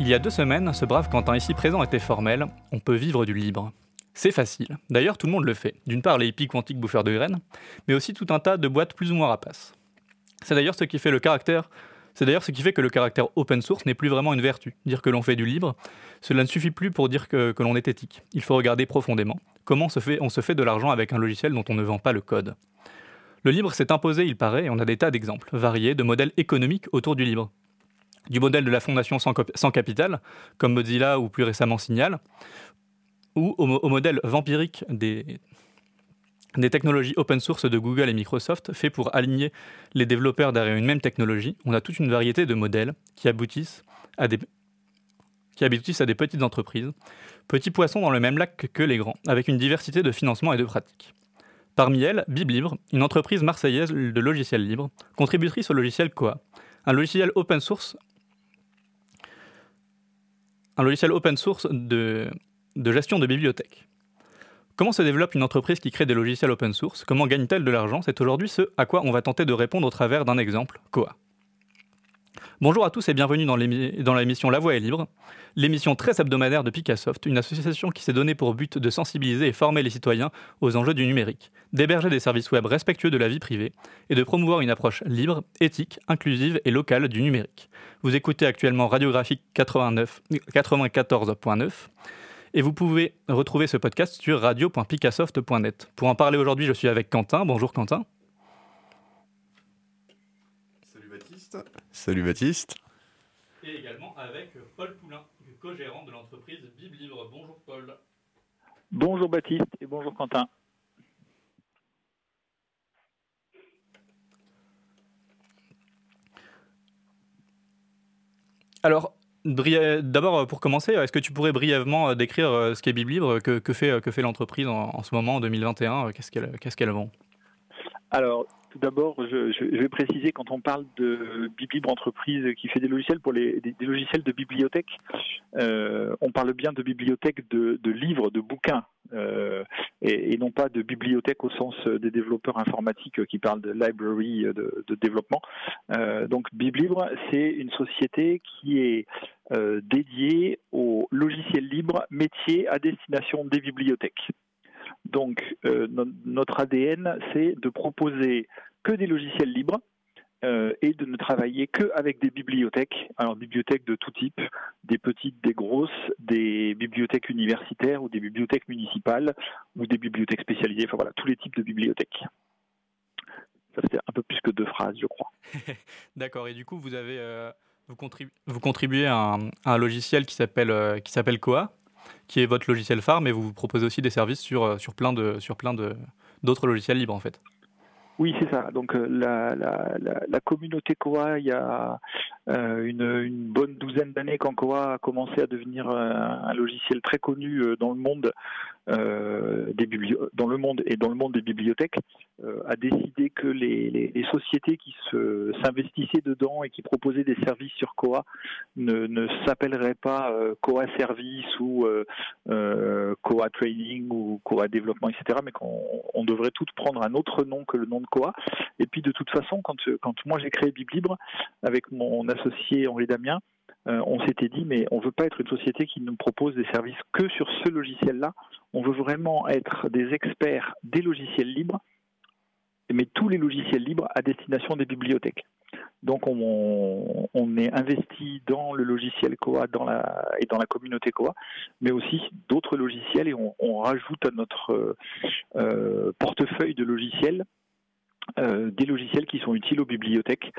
Il y a deux semaines, ce brave Quentin ici présent était formel on peut vivre du libre. C'est facile. D'ailleurs, tout le monde le fait. D'une part, les hippies quantiques bouffeurs de graines, mais aussi tout un tas de boîtes plus ou moins rapaces. C'est d'ailleurs ce qui fait le caractère. C'est d'ailleurs ce qui fait que le caractère open source n'est plus vraiment une vertu. Dire que l'on fait du libre, cela ne suffit plus pour dire que, l'on est éthique. Il faut regarder profondément comment se fait, on se fait de l'argent avec un logiciel dont on ne vend pas le code. Le libre s'est imposé, il paraît, et on a des tas d'exemples variés de modèles économiques autour du libre du modèle de la fondation sans, capital, comme Mozilla ou plus récemment Signal, ou au, modèle vampirique des, technologies open source de Google et Microsoft, fait pour aligner les développeurs derrière une même technologie. On a toute une variété de modèles qui aboutissent à des, qui aboutissent à des petites entreprises, petits poissons dans le même lac que les grands, avec une diversité de financement et de pratiques. Parmi elles, BibLibre, une entreprise marseillaise de logiciels libres, contributrice au logiciel Koa, un logiciel open source un logiciel open source de, gestion de bibliothèques. Comment se développe une entreprise qui crée des logiciels open source? Comment gagne-t-elle de l'argent? C'est aujourd'hui ce à quoi on va tenter de répondre au travers d'un exemple, Koa. Bonjour à tous et bienvenue dans l'émission La Voix est libre, l'émission très hebdomadaire de Picassoft, une association qui s'est donnée pour but de sensibiliser et former les citoyens aux enjeux du numérique, d'héberger des services web respectueux de la vie privée et de promouvoir une approche libre, éthique, inclusive et locale du numérique. Vous écoutez actuellement Radiographique 94.9 et vous pouvez retrouver ce podcast sur radio.picassoft.net. Pour en parler aujourd'hui, je suis avec Quentin. Bonjour Quentin. Salut Baptiste. Et également avec Paul Poulain, co-gérant de l'entreprise Biblibre. Bonjour Paul. Bonjour Baptiste et bonjour Quentin. Alors, d'abord, pour commencer, est-ce que tu pourrais brièvement décrire euh, ce qu'est Biblibre, que, que fait, que fait l'entreprise en, ce moment, en 2021 Qu'est-ce qu'elle qu'est-ce qu'elle vend? Alors, tout d'abord, je, vais préciser quand on parle de Biblibre Entreprise qui fait des logiciels pour les des, logiciels de bibliothèque, euh, on parle bien de bibliothèque de, livres, de bouquins, euh, et, non pas de bibliothèque au sens des développeurs informatiques qui parlent de library de, développement. Euh, donc Biblibre, c'est une société qui est dédiée aux logiciels libres métiers à destination des bibliothèques. Donc euh, notre ADN, c'est de proposer que des logiciels libres euh, et de ne travailler qu'avec des bibliothèques, alors bibliothèques de tout type, des petites, des grosses, des bibliothèques universitaires ou des bibliothèques municipales ou des bibliothèques spécialisées, enfin voilà, tous les types de bibliothèques. Ça fait un peu plus que deux phrases, je crois. D'accord, et du coup, vous avez... Euh, vous, vous, contribuez à un, logiciel qui s'appelle qui s'appelle Koa, qui est votre logiciel phare, mais vous proposez aussi des services sur, euh, sur plein de sur plein de d'autres logiciels libres en fait. Oui, c'est ça. Donc euh, la, la, communauté Koa, il y a euh, une, bonne douzaine d'années quand Koa a commencé à devenir un logiciel très connu dans le monde dans le monde et dans le monde des bibliothèques, a décidé que les, sociétés qui s'investissaient dedans et qui proposaient des services sur Coa ne, ne s'appelleraient pas euh, Coa Service ou Coa Training ou Coa Développement, etc., mais qu'on devrait toutes prendre un autre nom que le nom de Coa. Et puis de toute façon, quand, quand moi j'ai créé Biblibre avec mon associé Henri Damien, euh, on s'était dit, mais on ne veut pas être une société qui nous propose des services que sur ce logiciel-là. On veut vraiment être des experts des logiciels libres, mais tous les logiciels libres à destination des bibliothèques. Donc on, est investi dans le logiciel Coa et dans la communauté Coa, mais aussi d'autres logiciels et on, rajoute à notre euh, portefeuille de logiciels euh, des logiciels qui sont utiles aux bibliothèques.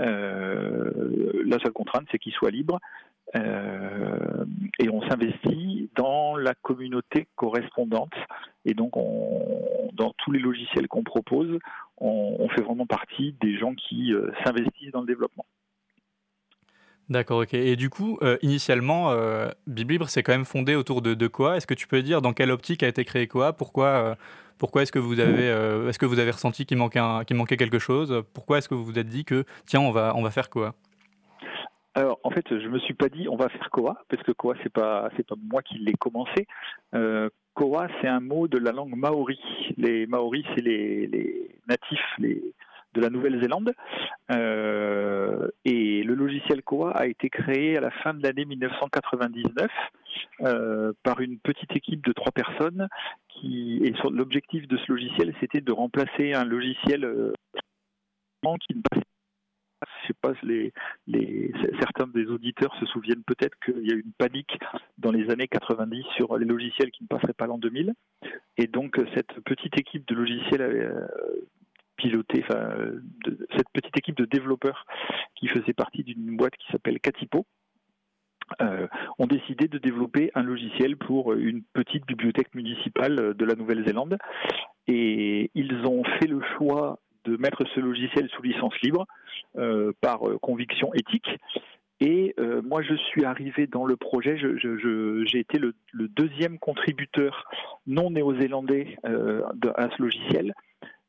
Euh, la seule contrainte, c'est qu'ils soient libres. Euh, et on s'investit dans la communauté correspondante. Et donc, dans tous les logiciels qu'on propose, on, fait vraiment partie des gens qui s'investissent dans le développement. D'accord, ok. Et du coup, initialement, euh, BibLibre s'est quand même fondé autour de, de quoi Est-ce que tu peux dire dans quelle optique a été créé quoi Pourquoi pourquoi est-ce que vous avez, euh, est-ce que vous avez ressenti qu'il manquait, manquait quelque chose? Pourquoi est-ce que vous vous êtes dit que tiens, on va, on va faire quoi alors en fait, je me suis pas dit on va faire Koa parce que Koa c'est pas c'est pas moi qui l'ai commencé. Euh, Koa c'est un mot de la langue maori. Les Maoris c'est les, les, natifs, de la Nouvelle-Zélande. Euh, et le logiciel Koa a été créé à la fin de l'année 1999 euh, par une petite équipe de trois personnes. Qui, et l'objectif de ce logiciel, c'était de remplacer un logiciel qui ne passait je sais pas, certains des auditeurs se souviennent peut-être qu'il y a eu une panique dans les années 90 sur les logiciels qui ne passeraient pas l'an 2000. Et donc, cette petite équipe de logiciels enfin, cette petite équipe de développeurs qui faisait partie d'une boîte qui s'appelle Catipo, euh, ont décidé de développer un logiciel pour une petite bibliothèque municipale de la Nouvelle-Zélande. Et ils ont fait le choix de mettre ce logiciel sous licence libre euh, par conviction éthique. Et euh, moi, je suis arrivé dans le projet, j'ai été le, deuxième contributeur non néo-zélandais à ce logiciel.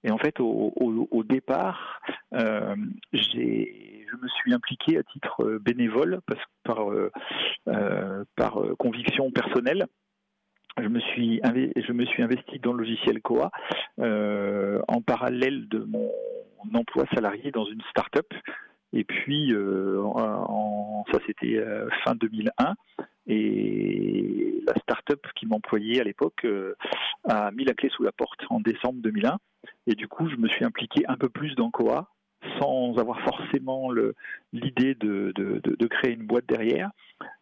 Et en fait, au, départ, euh, je me suis impliqué à titre euh, bénévole parce, par, euh, par conviction personnelle. Je me, suis je me suis investi dans le logiciel Coa en parallèle de mon emploi salarié dans une start-up. Et puis, ça c'était fin 2001. Et la start-up qui m'employait à l'époque a mis la clé sous la porte en décembre 2001. Et du coup, je me suis impliqué un peu plus dans Coa, sans avoir forcément l'idée de, créer une boîte derrière.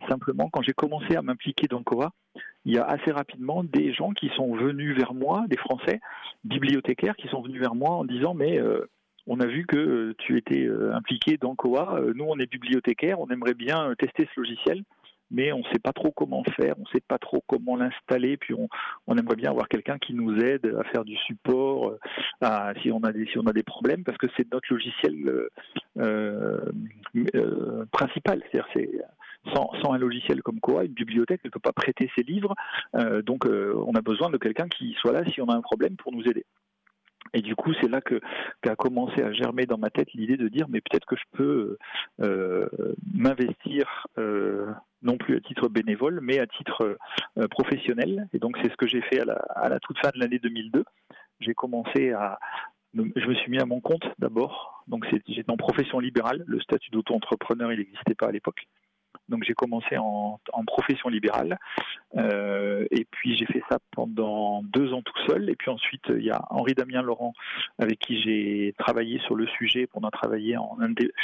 Simplement, quand j'ai commencé à m'impliquer dans Coa, il y a assez rapidement des gens qui sont venus vers moi, des Français, bibliothécaires, qui sont venus vers moi en disant mais euh, on a vu que euh, tu étais euh, impliqué dans Coa, nous on est bibliothécaires, on aimerait bien tester ce logiciel mais on ne sait pas trop comment faire, on ne sait pas trop comment l'installer, puis on, aimerait bien avoir quelqu'un qui nous aide à faire du support euh, si, on a des, si on a des problèmes, parce que c'est notre logiciel euh, euh, principal. C'est-à-dire c'est sans, un logiciel comme quoi, une bibliothèque ne peut pas prêter ses livres, donc on a besoin de quelqu'un qui soit là si on a un problème pour nous aider. Et du coup, c'est là que qu'a commencé à germer dans ma tête l'idée de dire, mais peut-être que je peux m'investir non plus à titre bénévole, mais à titre euh, professionnel. Et donc c'est ce que j'ai fait à la, toute fin de l'année 2002. J'ai commencé à, je me suis mis à mon compte d'abord. Donc j'étais en profession libérale. Le statut d'auto-entrepreneur, il n'existait pas à l'époque. Donc j'ai commencé en, profession libérale euh, et puis j'ai fait ça pendant deux ans tout seul. Et puis ensuite il y a Henri Damien Laurent avec qui j'ai travaillé sur le sujet. On a travaillé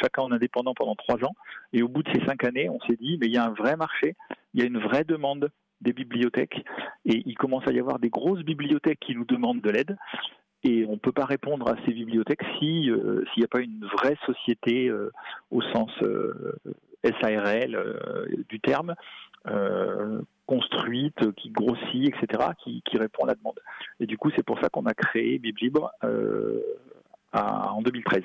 chacun en indépendant pendant trois ans. Et au bout de ces cinq années, on s'est dit mais il y a un vrai marché, il y a une vraie demande des bibliothèques et il commence à y avoir des grosses bibliothèques qui nous demandent de l'aide et on ne peut pas répondre à ces bibliothèques si euh, s'il n'y a pas une vraie société euh, au sens SARL euh, du terme, euh, construite, qui grossit, etc., qui, répond à la demande. Et du coup, c'est pour ça qu'on a créé BibLibre euh, en 2013.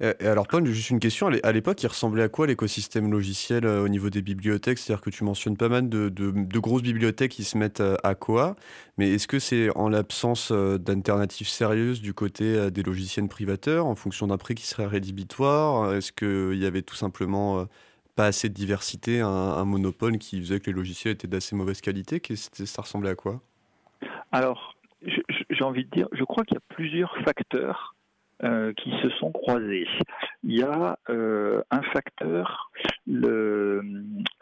Et alors Paul, juste une question, à l'époque, il ressemblait à quoi l'écosystème logiciel au niveau des bibliothèques? C'est-à-dire que tu mentionnes pas mal de, grosses bibliothèques qui se mettent à quoi, mais est-ce que c'est en l'absence d'alternatives sérieuses du côté des logiciels privateurs, en fonction d'un prix qui serait rédhibitoire? Est-ce qu'il y avait tout simplement pas assez de diversité, un, monopole qui faisait que les logiciels étaient d'assez mauvaise qualité? Ça ressemblait à quoi? Alors, j'ai envie de dire, je crois qu'il y a plusieurs facteurs euh, qui se sont croisés. Il y a euh, un facteur, euh,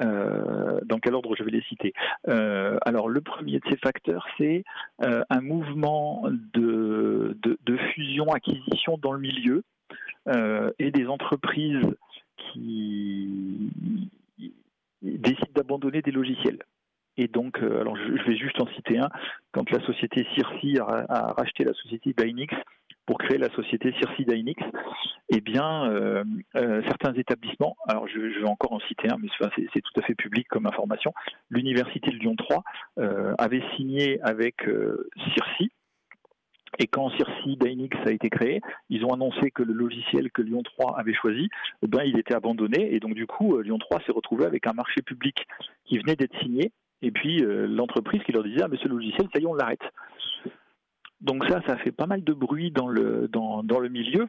dans quel ordre je vais les citer Alors le premier de ces facteurs, c'est un mouvement de, de, fusion-acquisition dans le milieu et des entreprises qui décident d'abandonner des logiciels. Et donc, alors je vais juste en citer un. Quand la société Circi a, racheté la société Dynix pour créer la société Circi Dynix, eh bien, euh, euh, certains établissements, alors je, vais encore en citer un, mais c'est tout à fait public comme information, l'université de Lyon 3 avait signé avec Circi et quand Circi Dynix a été créé, ils ont annoncé que le logiciel que Lyon 3 avait choisi, eh ben, il était abandonné. Et donc, du coup, euh, Lyon 3 s'est retrouvé avec un marché public qui venait d'être signé. Et puis, euh, l'entreprise qui leur disait, ah, mais ce logiciel, ça y est, on l'arrête. Donc ça, ça fait pas mal de bruit dans le, milieu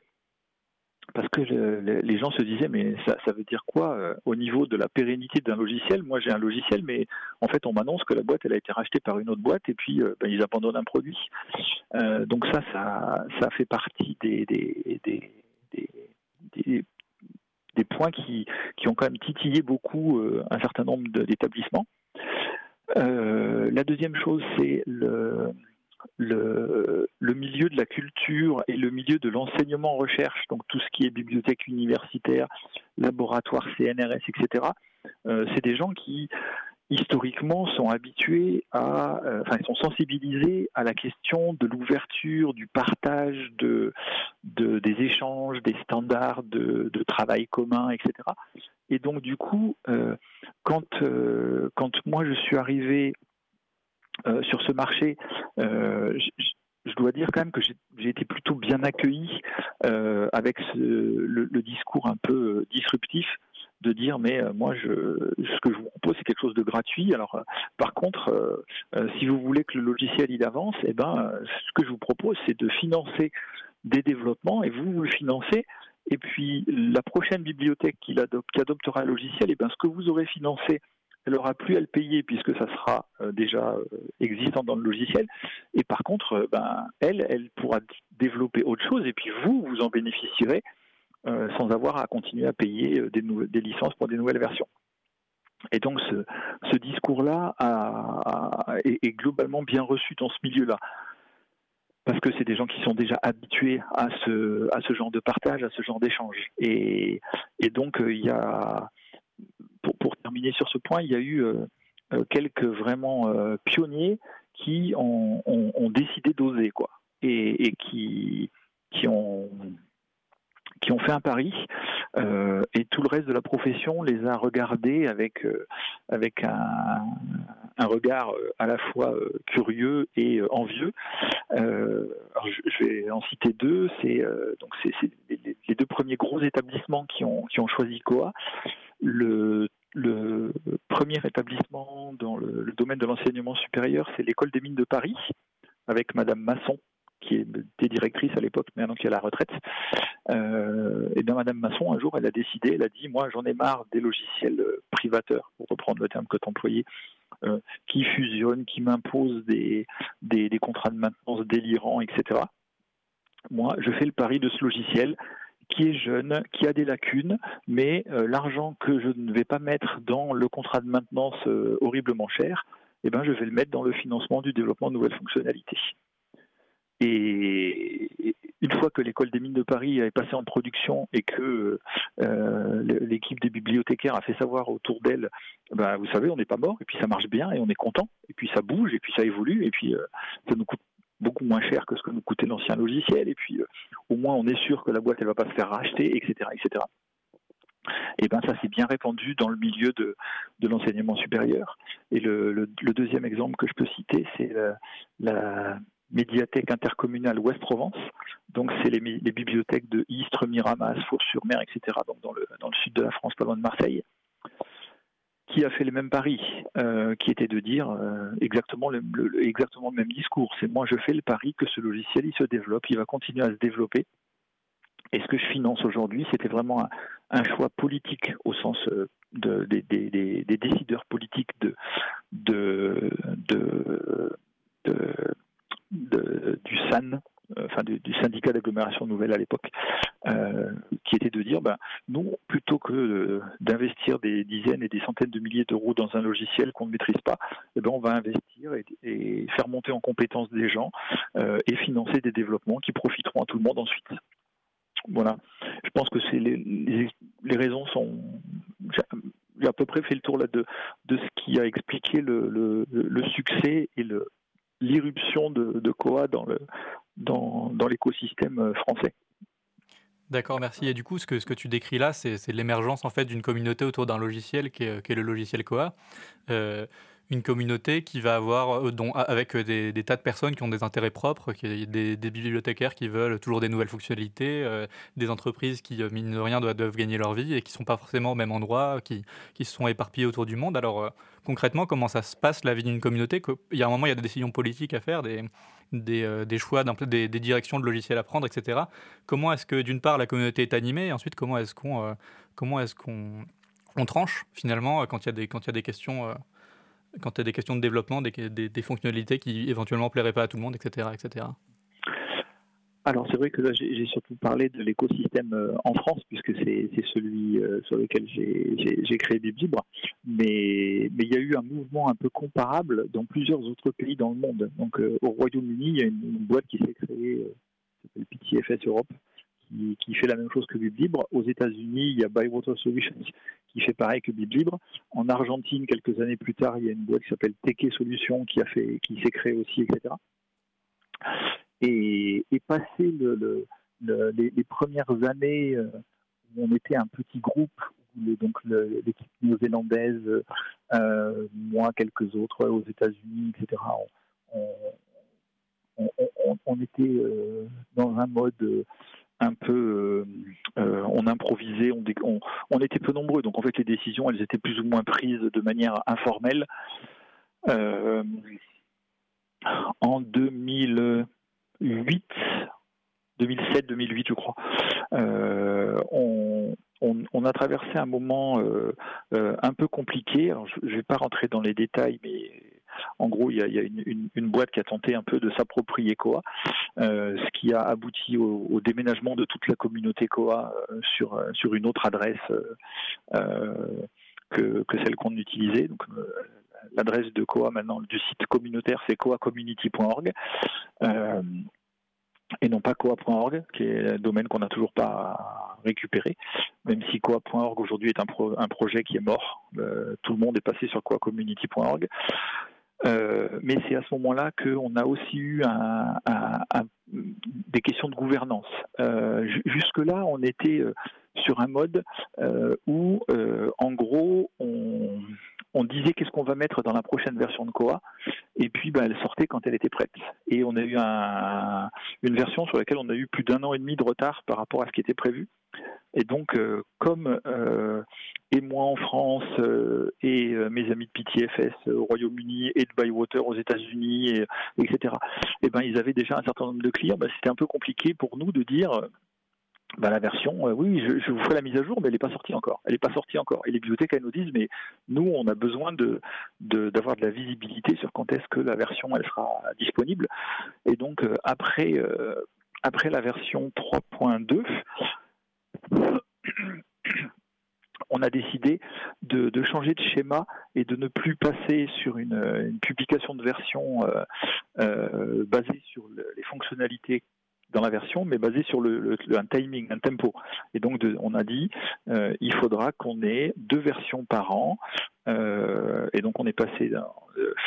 parce que les gens se disaient mais ça, veut dire quoi euh, au niveau de la pérennité d'un logiciel? Moi j'ai un logiciel mais en fait on m'annonce que la boîte elle a été rachetée par une autre boîte et puis euh, ben, ils abandonnent un produit. Euh, donc ça, ça fait partie des, points qui, qui, ont quand même titillé beaucoup un certain nombre d'établissements. la deuxième chose, c'est le, le, milieu de la culture et le milieu de l'enseignement-recherche, donc tout ce qui est bibliothèque universitaire, laboratoire CNRS, etc., euh, c'est des gens qui historiquement sont habitués à, euh, enfin, ils sont sensibilisés à la question de l'ouverture, du partage, de, de, des échanges, des standards de, travail commun, etc. Et donc, du coup, euh, quand, quand moi je suis arrivé sur ce marché, euh, je, dois dire quand même que j'ai été plutôt bien accueilli euh, avec le, discours un peu disruptif de dire mais moi je, ce que je vous propose c'est quelque chose de gratuit. Alors par contre si vous voulez que le logiciel il avance eh ben ce que je vous propose c'est de financer des développements et vous le financez. Et puis la prochaine bibliothèque qui, adoptera un logiciel eh ben ce que vous aurez financé elle aura plus à le payer puisque ça sera euh, déjà euh, existant dans le logiciel. Et par contre, euh, ben, elle, elle pourra développer autre chose et puis vous, vous en bénéficierez sans avoir à continuer à payer des, licences pour des nouvelles versions. Et donc ce, discours-là est, globalement bien reçu dans ce milieu-là. Parce que c'est des gens qui sont déjà habitués à ce, genre de partage, à ce genre d'échange. Et, et donc il y a pour, sur ce point, il y a eu euh, euh, quelques vraiment euh, pionniers qui ont, décidé d'oser, quoi, et, qui, ont qui ont fait un pari et tout le reste de la profession les a regardés avec avec un, regard à la fois curieux et envieux. je, vais en citer deux. C'est donc les, deux premiers gros établissements qui ont qui ont choisi Coa. Le le premier établissement dans le, domaine de l'enseignement supérieur, c'est l'école des mines de Paris, avec Madame Masson, qui était directrice à l'époque, maintenant qui est à la retraite. Euh, et bien Madame Masson, un jour, elle a décidé, elle a dit, moi j'en ai marre des logiciels privateurs, pour reprendre le terme que tu employais, euh, qui fusionnent, qui m'imposent des, des contrats de maintenance délirants, etc. Moi, je fais le pari de ce logiciel qui est jeune, qui a des lacunes, mais euh, l'argent que je ne vais pas mettre dans le contrat de maintenance euh, horriblement cher, eh ben, je vais le mettre dans le financement du développement de nouvelles fonctionnalités. Et une fois que l'école des mines de Paris est passée en production et que euh, l'équipe des bibliothécaires a fait savoir autour d'elle, ben, vous savez, on n'est pas mort, et puis ça marche bien, et on est content, et puis ça bouge, et puis ça évolue, et puis ça nous coûte beaucoup moins cher que ce que nous coûtait l'ancien logiciel, et puis euh, au moins on est sûr que la boîte elle va pas se faire racheter, etc., etc. Et ben ça s'est bien répandu dans le milieu de, de l'enseignement supérieur. Et le, deuxième exemple que je peux citer, c'est la, médiathèque intercommunale Ouest-Provence. Donc c'est les, les, bibliothèques de Istres, Miramas, Fours-sur-Mer, etc. Donc dans le, dans le sud de la France, pas loin de Marseille qui a fait les mêmes paris, euh, qui était de dire euh, exactement, le, exactement le même discours. C'est moi, je fais le pari que ce logiciel, il se développe, il va continuer à se développer. Et ce que je finance aujourd'hui, c'était vraiment un, choix politique au sens euh, de, des, décideurs politiques de, de, de, du SAN, enfin du, syndicat d'agglomération nouvelle à l'époque, euh, qui était de dire, ben, nous, plutôt que d'investir des dizaines et des centaines de milliers d'euros dans un logiciel qu'on ne maîtrise pas, eh ben, on va investir et, faire monter en compétence des gens euh, et financer des développements qui profiteront à tout le monde ensuite. Voilà. Je pense que c'est les, les, raisons sont. J'ai à peu près fait le tour là de, de ce qui a expliqué le, le, le succès et le, l'irruption de, de, Coa dans, l'écosystème euh, français. D'accord, merci. Et du coup, ce que, tu décris là, c'est, l'émergence en fait d'une communauté autour d'un logiciel qui est, le logiciel Coa. Euh, une communauté qui va avoir, euh, avec des, tas de personnes qui ont des intérêts propres, qui, des, bibliothécaires qui veulent toujours des nouvelles fonctionnalités, des entreprises qui, mine de rien, doivent, gagner leur vie et qui ne sont pas forcément au même endroit, qui, se sont éparpillés autour du monde. Alors, concrètement, comment ça se passe la vie d'une communauté Il y a un moment, il y a des décisions politiques à faire, des, euh, choix, des, directions de logiciels à prendre, etc. Comment est-ce que, d'une part, la communauté est animée, et ensuite, comment est-ce qu'on euh, est-ce tranche, finalement, quand il y a des, quand il y a des questions euh, quand il y a des questions de développement, des, fonctionnalités qui éventuellement plairaient pas à tout le monde, etc., etc. alors c'est vrai que j'ai surtout parlé de l'écosystème euh, en France puisque c'est celui euh, sur lequel j'ai créé Biblibre, mais mais il y a eu un mouvement un peu comparable dans plusieurs autres pays dans le monde. Donc euh, au Royaume-Uni, il y a une, boîte qui s'est créée, qui s'appelle PTFS Europe, qui, fait la même chose que Biblibre. Aux États-Unis, il y a Bywater Solutions qui fait pareil que Biblibre. En Argentine, quelques années plus tard, il y a une boîte qui s'appelle Teke Solutions qui qui s'est créée aussi, etc. Et, passer le, les, premières années euh, où on était un petit groupe, donc l'équipe néo-zélandaise, euh, moi, quelques autres aux États-Unis, etc., on, était euh, dans un mode un peu, on improvisait, on, était peu nombreux, donc en fait les décisions, elles étaient plus ou moins prises de manière informelle. en 2000, 2008, 2007-2008 je crois, euh, on, a traversé un moment euh, euh, un peu compliqué. je ne vais pas rentrer dans les détails, mais en gros, il y a, une, boîte qui a tenté un peu de s'approprier Coa, ce qui a abouti au, déménagement de toute la communauté Coa sur, une autre adresse que, celle qu'on utilisait. L'adresse de Coa maintenant du site communautaire c'est coacommunity.org euh, et non pas coa.org qui est un domaine qu'on n'a toujours pas récupéré. Même si coa.org aujourd'hui est un, un, projet qui est mort euh, tout le monde est passé sur coacommunity.org euh, mais c'est à ce moment-là qu'on a aussi eu des questions de gouvernance. Jusque-là, on était sur un mode où, en gros, on, on disait qu'est-ce qu'on va mettre dans la prochaine version de Koa, et puis bah, elle sortait quand elle était prête. Et on a eu une version sur laquelle on a eu plus d'un an et demi de retard par rapport à ce qui était prévu. Et donc, euh, comme euh, et moi en France euh, et mes amis de PTFS au Royaume-Uni et de Bywater aux États-Unis, etc. Et ben ils avaient déjà un certain nombre de clients. Bah, c'était un peu compliqué pour nous de dire bah, la version, euh, oui, je, vous ferai la mise à jour, mais elle n'est pas sortie encore. Elle n'est pas sortie encore. Et les bibliothèques, nous disent, mais nous, on a besoin d'avoir de, la visibilité sur quand est-ce que la version, sera disponible. Et donc, euh, euh, après la version 3.2, on a décidé de, changer de schéma et de ne plus passer sur une, publication de version basée sur les fonctionnalités dans la version, mais basé sur le, un timing, un tempo. Et donc, on a dit, euh, il faudra qu'on ait deux versions par an. Euh, et donc, on est passé d'un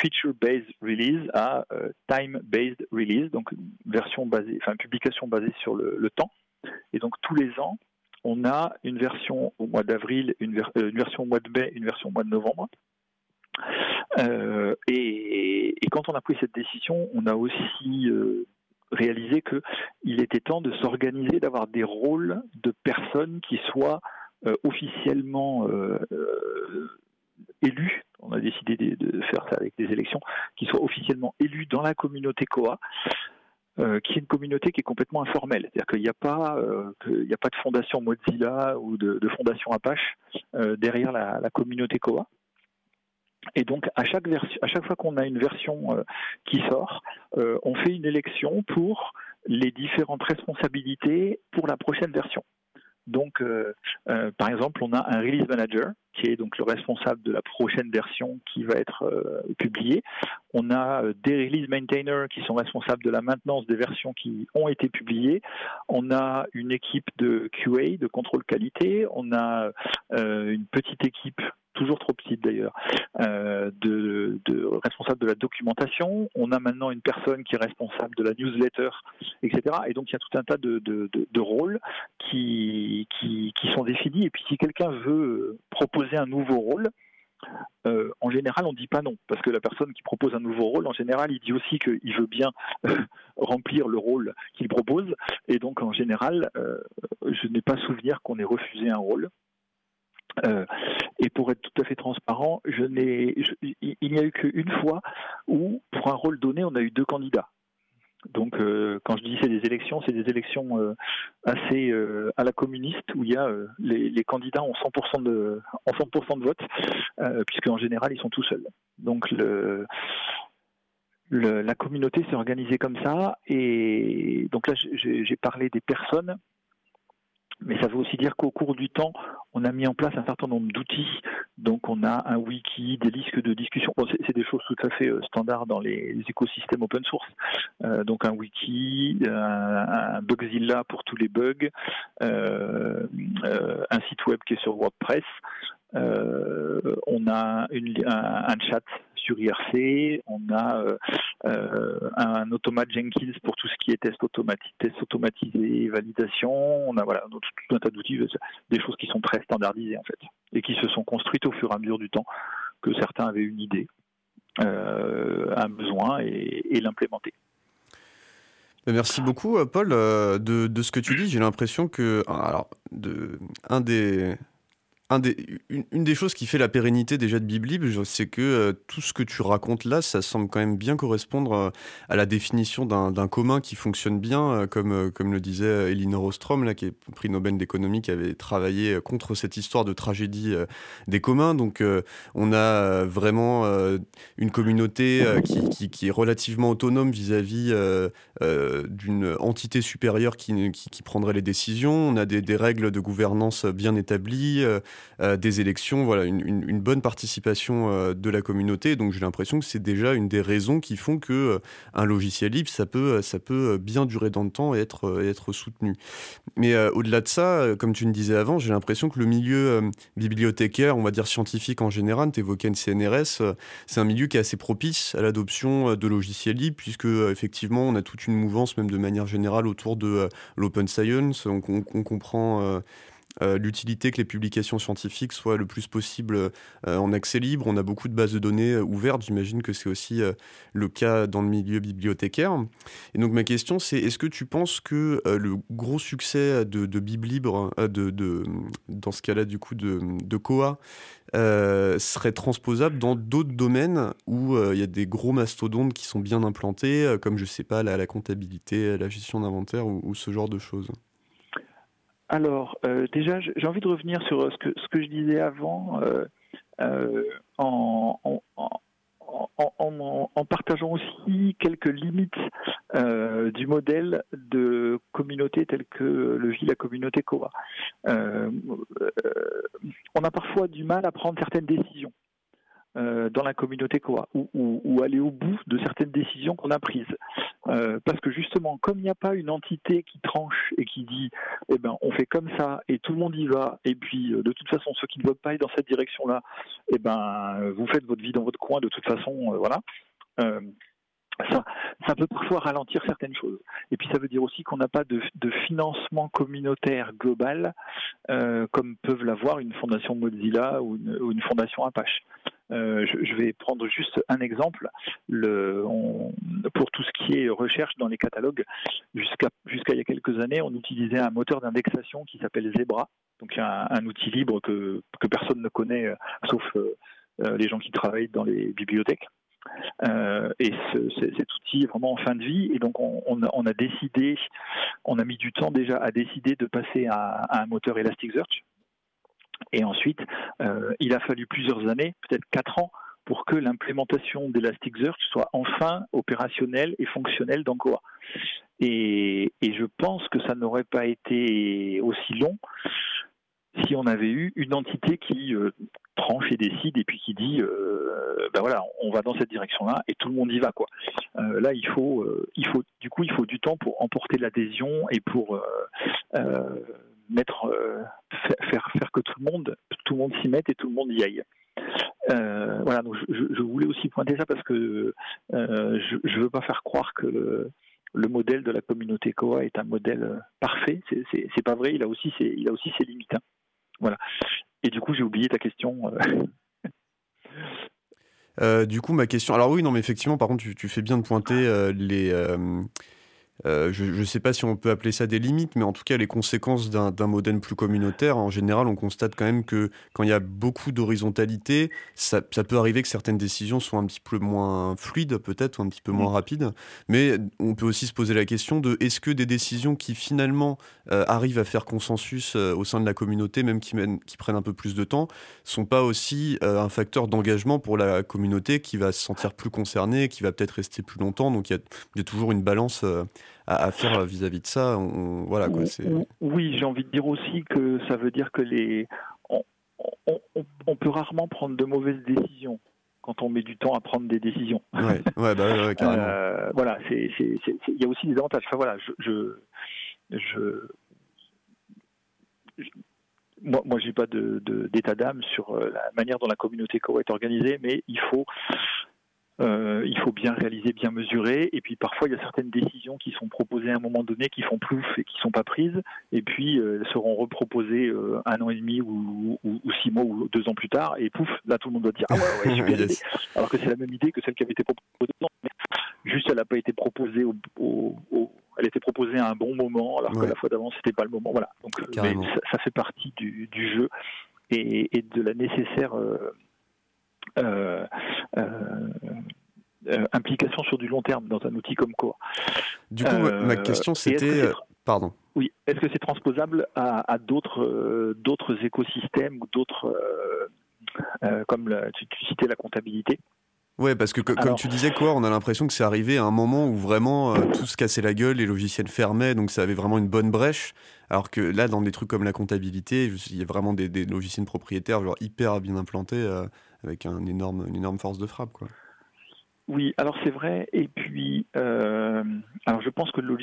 feature-based release à euh, time-based release, donc version basée, enfin publication basée sur le, temps. Et donc, tous les ans, on a une version au mois d'avril, une, version au mois de mai, une version au mois de novembre. et, quand on a pris cette décision, on a aussi réaliser qu'il était temps de s'organiser, d'avoir des rôles de personnes qui soient euh, officiellement euh, euh, élus. On a décidé de, faire ça avec des élections, qui soient officiellement élus dans la communauté COA. qui est une communauté qui est complètement informelle. C'est-à-dire qu'il n'y a pas, il a pas de fondation Mozilla ou de, fondation Apache derrière la, communauté Coa. Et donc, à chaque, fois qu'on a une version euh, qui sort, euh, on fait une élection pour les différentes responsabilités pour la prochaine version. Donc, euh, par exemple, on a un release manager qui est donc le responsable de la prochaine version qui va être publiée. On a des release maintainers qui sont responsables de la maintenance des versions qui ont été publiées. On a une équipe de QA, de contrôle qualité. On a une petite équipe toujours trop petite d'ailleurs, euh, de, responsable de la documentation. On a maintenant une personne qui est responsable de la newsletter, etc. Et donc il y a tout un tas de, rôles qui, qui, sont définis. Et puis si quelqu'un veut proposer un nouveau rôle, euh, en général, on ne dit pas non, parce que la personne qui propose un nouveau rôle, en général, il dit aussi qu'il veut bien remplir le rôle qu'il propose. Et donc, en général, euh, je n'ai pas souvenir qu'on ait refusé un rôle. Euh, et pour être tout à fait transparent, je n'ai, il n'y a eu qu'une fois où, pour un rôle donné, on a eu deux candidats. Donc, euh, quand je dis c'est des élections, c'est des élections euh, assez à la communiste où il y a les, candidats ont 100% de, en 100% de vote, puisque en général ils sont tout seuls. Donc, le, la communauté s'est organisée comme ça. Et donc là, j'ai parlé des personnes mais ça veut aussi dire qu'au cours du temps, on a mis en place un certain nombre d'outils. Donc, on a un wiki, des listes de discussion. c'est des choses tout à fait euh, standards dans les, écosystèmes open source. Euh, donc, un wiki, un, Bugzilla pour tous les bugs, euh, un site web qui est sur WordPress. on a un, chat IRC, on a euh, euh, un automate Jenkins pour tout ce qui est test, automatique, test automatisé, validation, on a voilà, tout, un tas d'outils, des choses qui sont très standardisées en fait, et qui se sont construites au fur et à mesure du temps, que certains avaient une idée, euh, un besoin et, l'implémenter. Merci beaucoup, Paul. De, ce que tu dis, j'ai l'impression que un des, une, des choses qui fait la pérennité déjà de Biblib, c'est que euh, tout ce que tu racontes là, ça semble quand même bien correspondre euh, à la définition d'un commun qui fonctionne bien, euh, comme, comme le disait Elinor Ostrom, là, qui est prix Nobel d'économie, qui avait travaillé contre cette histoire de tragédie des communs. Donc on a vraiment une communauté qui, est relativement autonome vis-à-vis d'une entité supérieure qui, qui, prendrait les décisions. On a des règles de gouvernance bien établies. Euh, des élections, voilà, une, bonne participation euh, de la communauté. Donc j'ai l'impression que c'est déjà une des raisons qui font que euh, un logiciel libre, ça peut, ça peut bien durer dans le temps et être, soutenu. Mais au-delà de ça, comme tu me disais avant, j'ai l'impression que le milieu bibliothécaire, on va dire scientifique en général, tu évoquais une CNRS, c'est un milieu qui est assez propice à l'adoption de logiciels libres, puisque effectivement, on a toute une mouvance, même de manière générale, autour de l'open science. On comprend euh, l'utilité que les publications scientifiques soient le plus possible euh, en accès libre. On a beaucoup de bases de données euh, ouvertes. J'imagine que c'est aussi le cas dans le milieu bibliothécaire. Et donc ma question, c'est est-ce que tu penses que le gros succès de, Biblibre, de, de, dans ce cas-là du coup de, de Coa, serait transposable dans d'autres domaines où il y a des gros mastodontes qui sont bien implantés, comme je sais pas la, la comptabilité, la gestion d'inventaire ou, ce genre de choses? Alors, euh, déjà, j'ai envie de revenir sur ce que, ce que je disais avant euh, euh, en, partageant aussi quelques limites du modèle de communauté tel que le vit la communauté Cova. on a parfois du mal à prendre certaines décisions. Euh, dans la communauté quoi, ou, aller au bout de certaines décisions qu'on a prises. Euh, parce que justement, comme il n'y a pas une entité qui tranche et qui dit, eh ben, on fait comme ça et tout le monde y va, et puis euh, de toute façon, ceux qui ne votent pas dans cette direction-là, eh ben, vous faites votre vie dans votre coin de toute façon, voilà. Ça, ça, peut parfois ralentir certaines choses. Et puis ça veut dire aussi qu'on n'a pas de, financement communautaire global comme peuvent l'avoir une fondation Mozilla ou une fondation Apache. Euh, je, vais prendre juste un exemple. Le, pour tout ce qui est recherche dans les catalogues, jusqu'à il y a quelques années, on utilisait un moteur d'indexation qui s'appelle Zebra, donc un, un outil libre que, personne ne connaît, euh, sauf euh, les gens qui travaillent dans les bibliothèques. Et ce, cet outil est vraiment en fin de vie. Et donc, on, on, a décidé, on a mis du temps déjà à décider de passer à, à un moteur Elasticsearch. Et ensuite, euh, il a fallu plusieurs années, peut-être quatre ans, pour que l'implémentation d'Elasticsearch soit enfin opérationnelle et fonctionnelle dans Goa. Et, je pense que ça n'aurait pas été aussi long si on avait eu une entité qui euh, tranche et décide et puis qui dit euh, ben voilà on va dans cette direction là et tout le monde y va quoi là il faut il faut du coup il faut du temps pour emporter l'adhésion et pour mettre, euh, faire, faire que tout le monde, tout le monde s'y mette et tout le monde y aille. Euh, voilà, donc je, voulais aussi pointer ça parce que euh, je ne veux pas faire croire que le, modèle de la communauté Koa est un modèle parfait. C'est pas vrai. Il a aussi ses, il a aussi ses limites. Hein. Voilà. Et du coup, j'ai oublié ta question. du coup, ma question. Alors oui, non, mais effectivement, par contre, tu, tu fais bien de pointer les euh, je ne sais pas si on peut appeler ça des limites, mais en tout cas les conséquences d'un modèle plus communautaire. En général, on constate quand même que quand il y a beaucoup d'horizontalité, ça, peut arriver que certaines décisions soient un petit peu moins fluides peut-être, ou un petit peu moins rapides. Mais on peut aussi se poser la question de est-ce que des décisions qui finalement euh, arrivent à faire consensus euh, au sein de la communauté, même qui, mènent, qui prennent un peu plus de temps, sont pas aussi un facteur d'engagement pour la communauté qui va se sentir plus concernée, qui va peut-être rester plus longtemps? Donc il y, y, a toujours une balance à, faire vis-à-vis de ça. voilà, quoi, oui, j'ai envie de dire aussi que ça veut dire que les, on, peut rarement prendre de mauvaises décisions quand on met du temps à prendre des décisions. Ouais, ouais, bah, carrément. Euh, voilà, il y a aussi des avantages. Enfin, voilà, je, je, moi, moi j'ai pas de, d'état d'âme sur euh, la manière dont la communauté co est organisée, mais il faut euh, il faut bien réaliser, bien mesurer. Et puis parfois, il y a certaines décisions qui sont proposées à un moment donné, qui font plouf et qui sont pas prises. Et puis, euh, elles seront reproposées euh, un an et demi ou, six mois ou deux ans plus tard. Et pouf, là, tout le monde doit dire Ah ouais, ouais, super Alors que c'est la même idée que celle qui avait été proposée. Juste, elle n'a pas été proposée au, elle était proposée à un bon moment, alors que la fois d'avant, c'était pas le moment. Voilà. Donc, ça, fait partie du, jeu et, de la nécessaire euh, euh, euh, implication sur du long terme dans un outil comme Core. Du coup, ma question c'était, pardon. Oui, est-ce que c'est transposable à, d'autres d'autres écosystèmes ou d'autres, comme tu, citais la comptabilité? Ouais, parce que comme tu disais, quoi, on a l'impression que c'est arrivé à un moment où vraiment tout se cassait la gueule, les logiciels fermaient, donc ça avait vraiment une bonne brèche. Alors que là, dans des trucs comme la comptabilité, il y a vraiment des, des logiciels propriétaires genre hyper bien implantés avec une énorme force de frappe. Quoi. Oui, alors c'est vrai. Et puis, euh, je pense que le,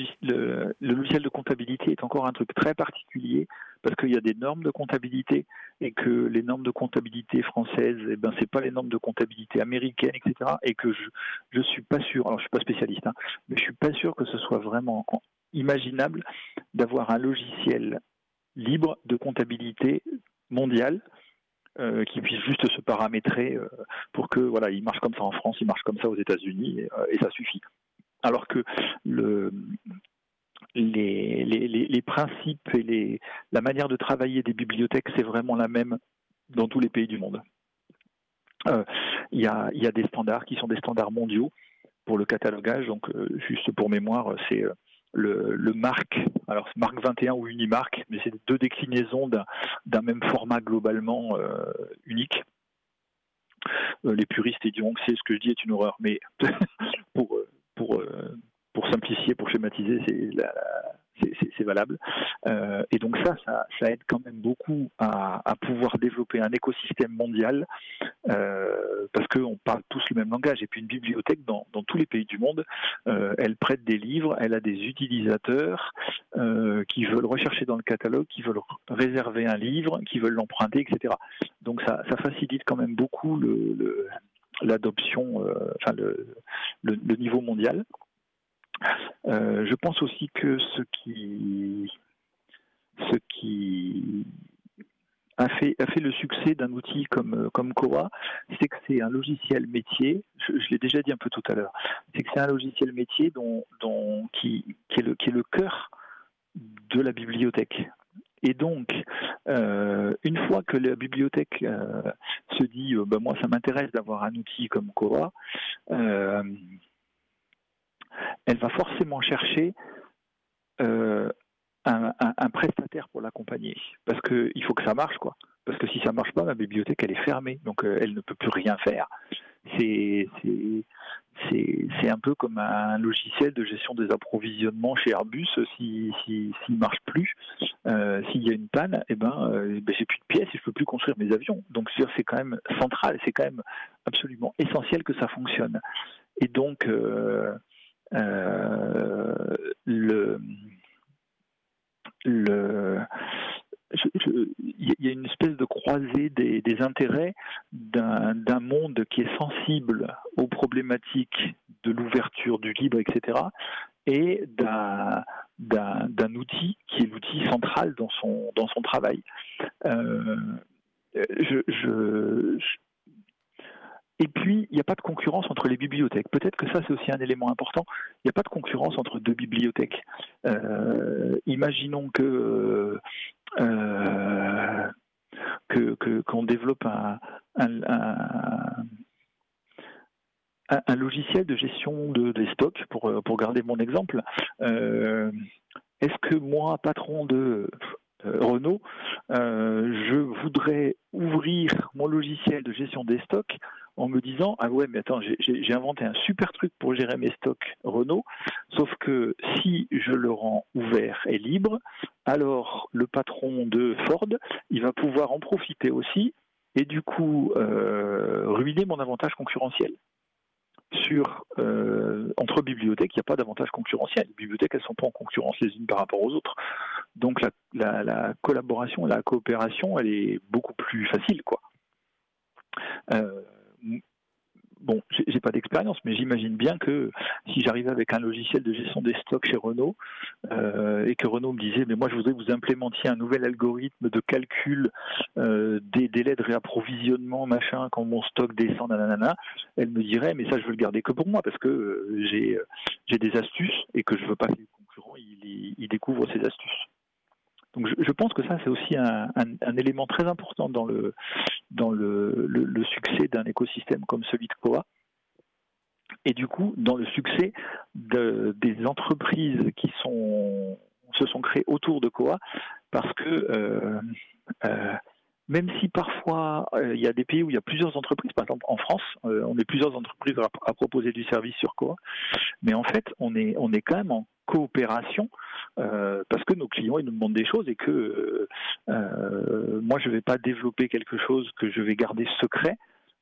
logiciel de comptabilité est encore un truc très particulier parce qu'il y a des normes de comptabilité et que les normes de comptabilité françaises, eh ben c'est pas les normes de comptabilité américaines, etc. Et que je je suis pas sûr. Alors je suis pas spécialiste, hein, mais je suis pas sûr que ce soit vraiment imaginable d'avoir un logiciel libre de comptabilité mondiale euh, qui puisse juste se paramétrer euh, pour que voilà, il marche comme ça en France, il marche comme ça aux États-Unis et, euh, ça suffit. Alors que le, les, principes et les, la manière de travailler des bibliothèques, c'est vraiment la même dans tous les pays du monde. Il y, a, des standards qui sont des standards mondiaux pour le catalogage. Donc, juste pour mémoire, c'est le, le marque, alors marque 21 ou Unimarque, mais c'est deux déclinaisons d'un même format globalement euh, unique. Euh, les puristes diront que c'est ce que je dis est une horreur, mais pour, pour, pour simplifier, pour schématiser, c'est la, c'est valable. Euh, et donc ça, ça, aide quand même beaucoup à, pouvoir développer un écosystème mondial euh, parce qu'on parle tous le même langage. Et puis une bibliothèque dans, tous les pays du monde, euh, elle prête des livres, elle a des utilisateurs qui veulent rechercher dans le catalogue, qui veulent réserver un livre, qui veulent l'emprunter, etc. Donc ça, facilite quand même beaucoup l'adoption, enfin le niveau mondial. Euh, je pense aussi que ce qui, a fait, le succès d'un outil comme, comme Koa, c'est que c'est un logiciel métier, je, l'ai déjà dit un peu tout à l'heure, c'est que c'est un logiciel métier dont, dont, qui, qui, est le, qui est le cœur de la bibliothèque. Et donc, euh, une fois que la bibliothèque euh, se dit, ben moi ça m'intéresse d'avoir un outil comme Koa, elle va forcément chercher euh, un, prestataire pour l'accompagner. Parce qu'il faut que ça marche, quoi. Parce que si ça marche pas, ma bibliothèque, elle est fermée. Donc, euh, elle ne peut plus rien faire. C'est, un peu comme un logiciel de gestion des approvisionnements chez Airbus. S'il si, si, marche plus, euh, s'il y a une panne, eh ben, ben, j'ai plus de pièces et je peux plus construire mes avions. Donc, c'est quand même central, c'est quand même absolument essentiel que ça fonctionne. Et donc, le, le, il y a une espèce de croisée des, intérêts d'un monde qui est sensible aux problématiques de l'ouverture du libre, etc., et d'un outil qui est l'outil central dans son, dans son travail. Euh, je, et puis, il n'y a pas de concurrence entre les bibliothèques. Peut-être que ça, c'est aussi un élément important. Il n'y a pas de concurrence entre deux bibliothèques. Euh, imaginons que euh, qu'on développe un, un, logiciel de gestion de, des stocks, pour, pour garder mon exemple. Euh, est-ce que moi, patron de euh, Renault, je voudrais ouvrir mon logiciel de gestion des stocks en me disant ah ouais mais attends j'ai inventé un super truc pour gérer mes stocks Renault sauf que si je le rends ouvert et libre alors le patron de Ford il va pouvoir en profiter aussi et du coup euh, ruiner mon avantage concurrentiel sur euh, entre bibliothèques, il n'y a pas d'avantage concurrentiel. Les bibliothèques, elles ne sont pas en concurrence les unes par rapport aux autres. Donc la, la, collaboration, la coopération, elle est beaucoup plus facile, quoi. Euh, bon, j'ai pas d'expérience, mais j'imagine bien que si j'arrivais avec un logiciel de gestion des stocks chez Renault euh, et que Renault me disait, mais moi je voudrais que vous implémentiez un nouvel algorithme de calcul euh, des délais de réapprovisionnement, machin, quand mon stock descend, nanana, elle me dirait, mais ça je veux le garder que pour moi parce que euh, j'ai des astuces et que je veux pas que les concurrents ils découvrent ces astuces. Donc je, pense que ça, c'est aussi un, élément très important dans le, succès d'un écosystème comme celui de Coa. Et du coup, dans le succès des entreprises qui sont, se sont créées autour de Coa, parce que euh, euh, même si parfois euh, il y a des pays où il y a plusieurs entreprises, par exemple en France, on est plusieurs entreprises à, à, proposer du service sur Coa, mais en fait on est, on est quand même en coopération parce que nos clients ils nous demandent des choses et que euh, moi je ne vais pas développer quelque chose que je vais garder secret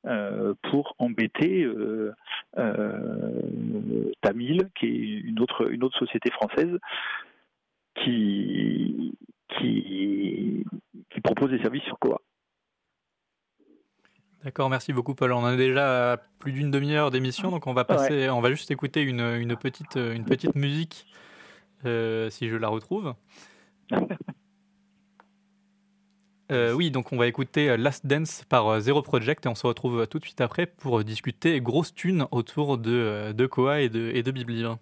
euh, pour embêter Tamil, qui est une autre, une autre société française qui, qui, qui propose des services sur Coa. D'accord, merci beaucoup Paul. On a déjà plus d'une demi-heure d'émission, donc on va passer, on va juste écouter une, une petite, une petite musique, euh, si je la retrouve. Euh, oui, donc on va écouter Last Dance par Zero Project et on se retrouve tout de suite après pour discuter grosse thune autour de, de Koa et de, et de Bibliv.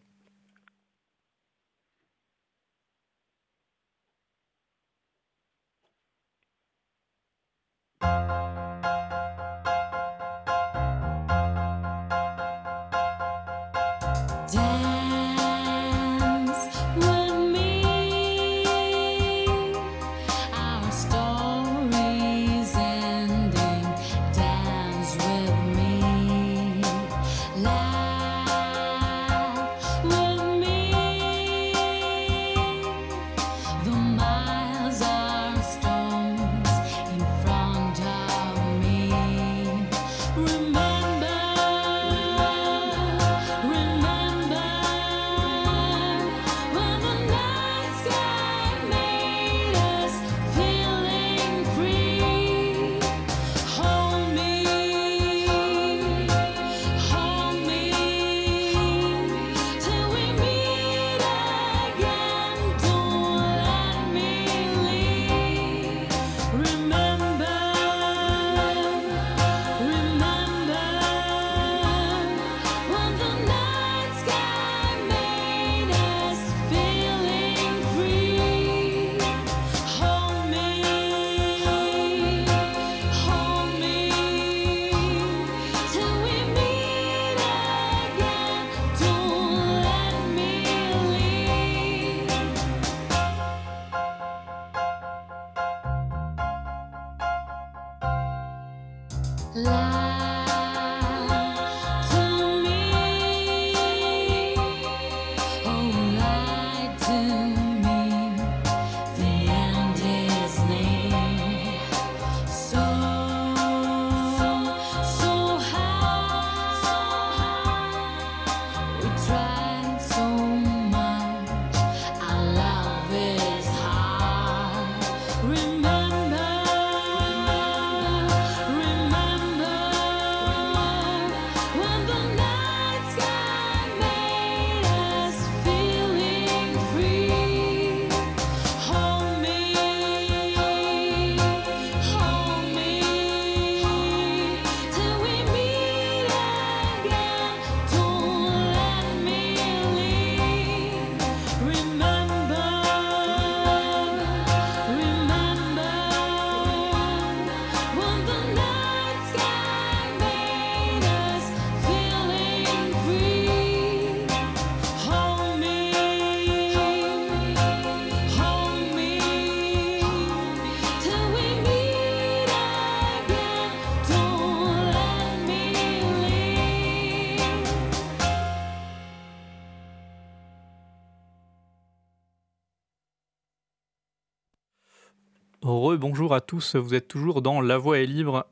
Rebonjour à tous, vous êtes toujours dans La Voix est libre,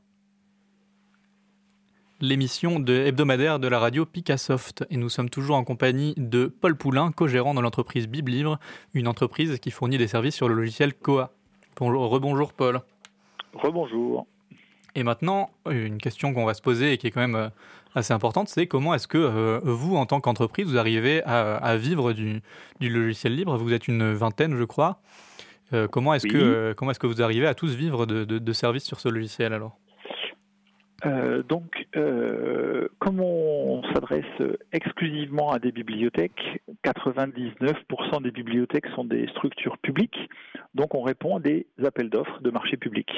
l'émission de hebdomadaire de la radio Picassoft. Et nous sommes toujours en compagnie de Paul Poulain, co-gérant dans l'entreprise BibLibre, une entreprise qui fournit des services sur le logiciel Koa. Bonjour, rebonjour Paul. Rebonjour. Et maintenant, une question qu'on va se poser et qui est quand même euh, assez importante, c'est comment est-ce que euh, vous, en tant qu'entreprise, vous arrivez à, vivre du, logiciel libre? Vous êtes une vingtaine, je crois. Euh, comment est-ce que comment est-ce que vous arrivez à tous vivre de services sur ce logiciel alors? Euh, donc, euh, comme on s'adresse exclusivement à des bibliothèques, 99% des bibliothèques sont des structures publiques, donc on répond à des appels d'offres de marché public.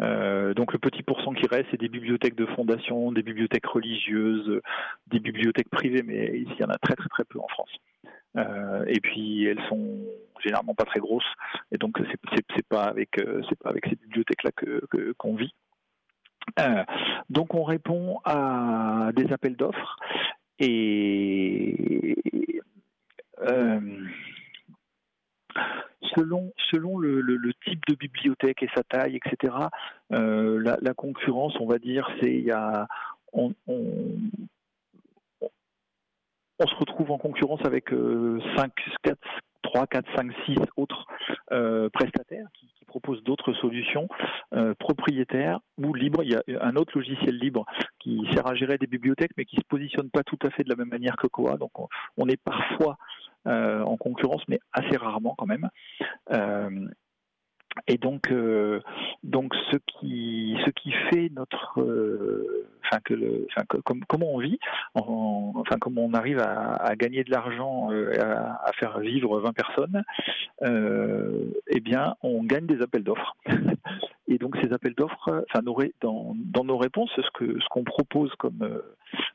Euh, donc le petit pourcent qui reste, c'est des bibliothèques de fondation, des bibliothèques religieuses, des bibliothèques privées, mais ici il y en a très très très peu en France. Et puis elles sont généralement pas très grosses, et donc c'est pas avec c'est pas avec ces bibliothèques là que qu'on vit. Euh, donc on répond à des appels d'offres et euh, selon, selon le, type de bibliothèque et sa taille, etc., euh, la, concurrence, on va dire, c'est on, se retrouve en concurrence avec 5, 4, 3, 4, 5, 6 autres euh, prestataires qui, proposent d'autres solutions euh, propriétaires ou libres. Il y a un autre logiciel libre qui sert à gérer des bibliothèques, mais qui ne se positionne pas tout à fait de la même manière que Koa. Donc on, est parfois euh, en concurrence, mais assez rarement quand même. Et donc, euh, donc ce qui, ce qui fait notre, euh, que le, enfin comment on vit, enfin comment on arrive à, gagner de l'argent, euh, à, faire vivre 20 personnes, eh bien, on gagne des appels d'offres. Et donc ces appels d'offres, enfin dans, dans nos réponses, ce que ce qu'on propose comme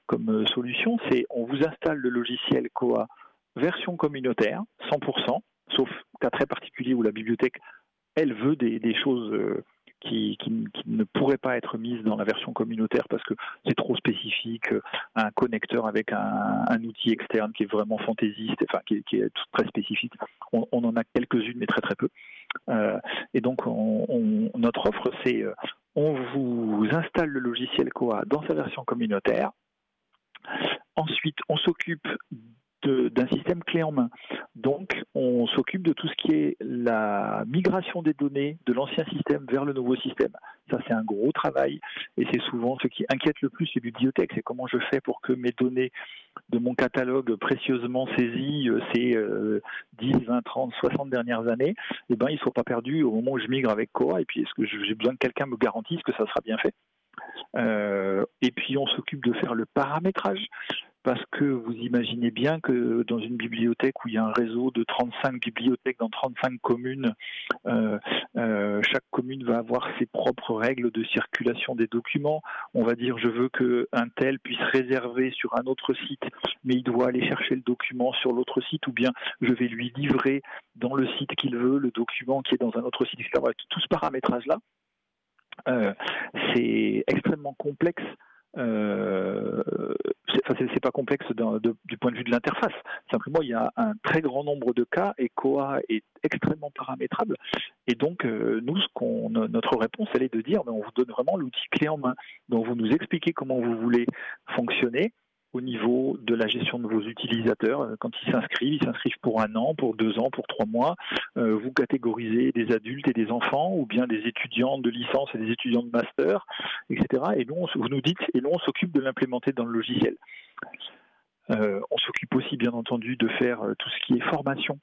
comme solution, c'est on vous installe le logiciel Coa version communautaire, 100%, sauf cas très particulier où la bibliothèque elle veut des, choses euh, qui, ne pourraient pas être mises dans la version communautaire parce que c'est trop spécifique, euh, un connecteur avec un, outil externe qui est vraiment fantaisiste, enfin qui, est très spécifique. On, en a quelques-unes, mais très très peu. Euh, et donc notre offre, c'est on vous installe le logiciel Koa dans sa version communautaire. Ensuite, on s'occupe d'un système clé en main. Donc, on s'occupe de tout ce qui est la migration des données de l'ancien système vers le nouveau système. Ça, c'est un gros travail et c'est souvent ce qui inquiète le plus les bibliothèques. C'est comment je fais pour que mes données de mon catalogue précieusement saisies euh, ces 10, 20, 30, 60 dernières années, eh ben, ils ne soient pas perdus au moment où je migre avec Cora. Et puis, est-ce que j'ai besoin que quelqu'un me garantisse que ça sera bien fait? Euh, et puis on s'occupe de faire le paramétrage parce que vous imaginez bien que dans une bibliothèque où il y a un réseau de 35 bibliothèques dans 35 communes, euh, euh, chaque commune va avoir ses propres règles de circulation des documents. On va dire je veux qu'un tel puisse réserver sur un autre site, mais il doit aller chercher le document sur l'autre site, ou bien je vais lui livrer dans le site qu'il veut le document qui est dans un autre site, etc. Tout ce paramétrage-là, euh, c'est extrêmement complexe euh, c'est pas complexe du point de vue de l'interface. Simplement, il y a un très grand nombre de cas et Koa est extrêmement paramétrable. Et donc, euh, nous, notre réponse, elle est de dire, mais on vous donne vraiment l'outil clé en main. Donc, vous nous expliquez comment vous voulez fonctionner au niveau de la gestion de vos utilisateurs. Euh, quand ils s'inscrivent, ils s'inscrivent pour un an, pour deux ans, pour trois mois. Euh, vous catégorisez des adultes et des enfants, ou bien des étudiants de licence et des étudiants de master, etc. Et nous, vous nous dites, et nous, on s'occupe de l'implémenter dans le logiciel. Euh, on s'occupe aussi, bien entendu, de faire tout ce qui est formation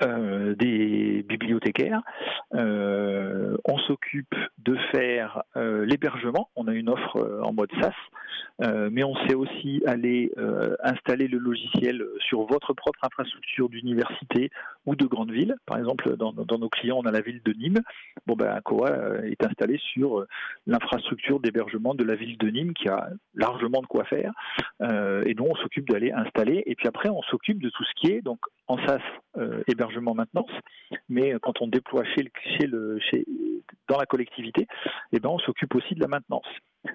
des bibliothécaires. On s'occupe de faire l'hébergement. On a une offre en mode SaaS, mais on sait aussi aller installer le logiciel sur votre propre infrastructure d'université ou de grande ville. Par exemple, dans, nos clients, on a la ville de Nîmes. Bon, ben, Koa est installé sur l'infrastructure d'hébergement de la ville de Nîmes qui a largement de quoi faire. et donc, on s'occupe d'aller installer. Et puis après, on s'occupe de tout ce qui est donc en SaaS euh, hébergement maintenance, mais quand on déploie chez le, chez, dans la collectivité, eh ben on s'occupe aussi de la maintenance.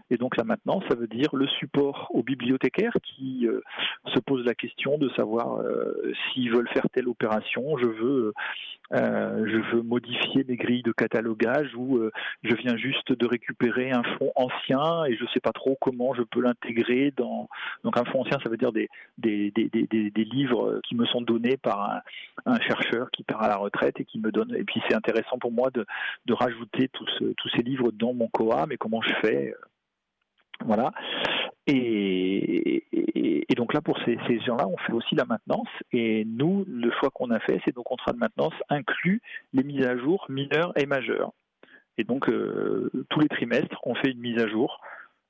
Et donc la maintenance, ça veut dire le support aux bibliothécaires qui euh, se posent la question de savoir euh, s'ils veulent faire telle opération. Je veux euh, je veux modifier mes grilles de catalogage ou je viens juste de récupérer un fonds ancien et je ne sais pas trop comment je peux l'intégrer dans. Donc un fonds ancien, ça veut dire des, des, des, des, livres qui me sont donnés par un, chercheur qui part à la retraite et qui me donne. Et puis c'est intéressant pour moi de, de rajouter tous ces livres dans mon COA, mais comment je fais voilà. Et, donc là, pour ces, gens-là, on fait aussi la maintenance. Et nous, le choix qu'on a fait, c'est nos contrats de maintenance incluent les mises à jour mineures et majeures. Et donc, euh, tous les trimestres, on fait une mise à jour.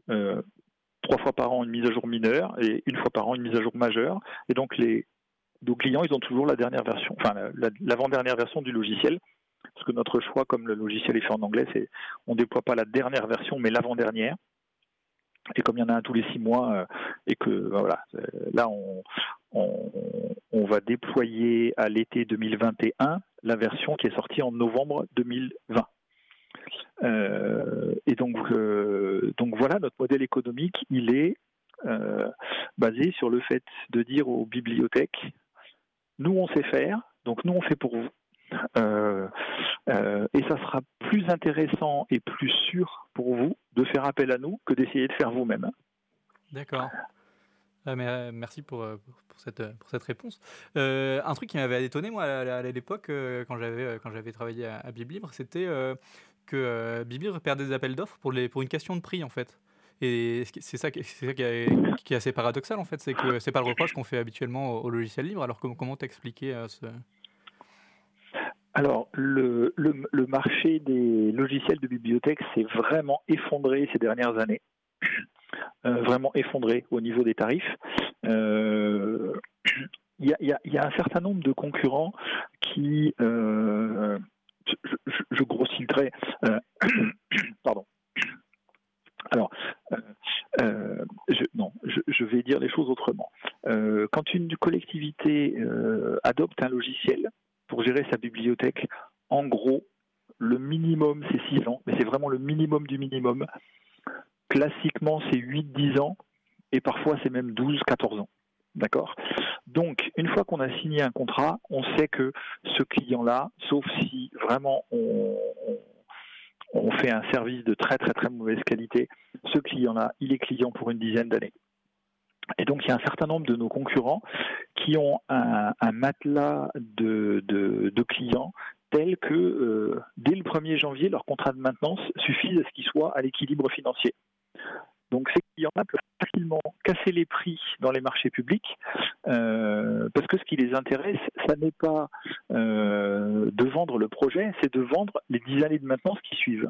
Euh, trois fois par an, une mise à jour mineure et une fois par an, une mise à jour majeure. Et donc, les, nos clients, ils ont toujours la dernière version, enfin, l'avant-dernière version du logiciel. Parce que notre choix, comme le logiciel est fait en anglais, c'est on déploie pas la dernière version, mais l'avant-dernière. Et comme il y en a un tous les six mois, euh, et que ben voilà, euh, là on, on, va déployer à l'été 2021 la version qui est sortie en novembre 2020. Euh, et donc, donc voilà, notre modèle économique, il est basé sur le fait de dire aux bibliothèques, nous on sait faire, donc nous on fait pour vous. Et ça sera plus intéressant et plus sûr pour vous de faire appel à nous que d'essayer de faire vous-même. D'accord. Ah, mais, euh, merci pour, euh, cette, réponse. Euh, un truc qui m'avait étonné, moi, à, l'époque, quand j'avais quand travaillé à, à Biblibre, c'était que Biblibre perdait des appels d'offres pour, une question de prix, en fait. Et c'est ça, qui, est, assez paradoxal, en fait, c'est que c'est pas le reproche qu'on fait habituellement au, logiciel libre. Alors, comment t'expliquer ce, alors, le, marché des logiciels de bibliothèque s'est vraiment effondré ces dernières années. Euh, vraiment effondré au niveau des tarifs. Euh, il y, a, un certain nombre de concurrents qui, euh, je, je, pardon. Alors, non, je, vais dire les choses autrement. quand une collectivité adopte un logiciel, pour gérer sa bibliothèque, en gros, le minimum, c'est 6 ans, mais c'est vraiment le minimum du minimum. Classiquement, c'est 8-10 ans, et parfois, c'est même 12-14 ans. D'accord? Donc, une fois qu'on a signé un contrat, on sait que ce client-là, sauf si vraiment on, on, fait un service de très très très mauvaise qualité, ce client-là, il est client pour une dizaine d'années. Et donc, il y a un certain nombre de nos concurrents qui ont un, matelas de, clients tel que euh, dès le 1er janvier, leur contrat de maintenance suffise à ce qu'ils soient à l'équilibre financier. Donc ces clients-là peuvent facilement casser les prix dans les marchés publics euh, parce que ce qui les intéresse, ça n'est pas euh, de vendre le projet, c'est de vendre les 10 années de maintenance qui suivent.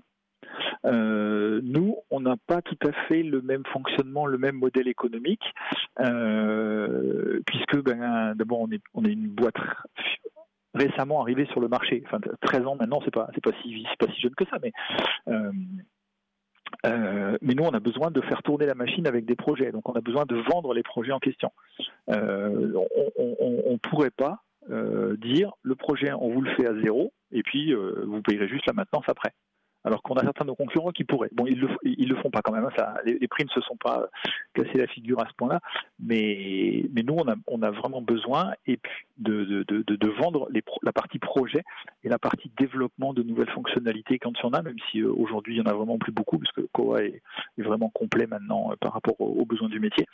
Euh, nous, on n'a pas tout à fait le même fonctionnement, le même modèle économique, euh, puisque ben, d'abord on est, une boîte récemment arrivée sur le marché. Enfin, 13 ans maintenant, c'est pas pas si jeune que ça, mais euh, mais nous, on a besoin de faire tourner la machine avec des projets. Donc, on a besoin de vendre les projets en question. on ne pourrait pas dire le projet, on vous le fait à zéro, et puis vous payerez juste la maintenance après alors qu'on a certains de nos concurrents qui pourraient. Bon, ils le, le font pas quand même. Hein, les, prix ne se sont pas cassés la figure à ce point-là, mais, nous, on a, vraiment besoin de, vendre la partie projet et la partie développement de nouvelles fonctionnalités quand il y en a, même si euh, aujourd'hui il y en a vraiment plus beaucoup, parce que Koa est, est vraiment complet maintenant euh, par rapport aux besoins du métier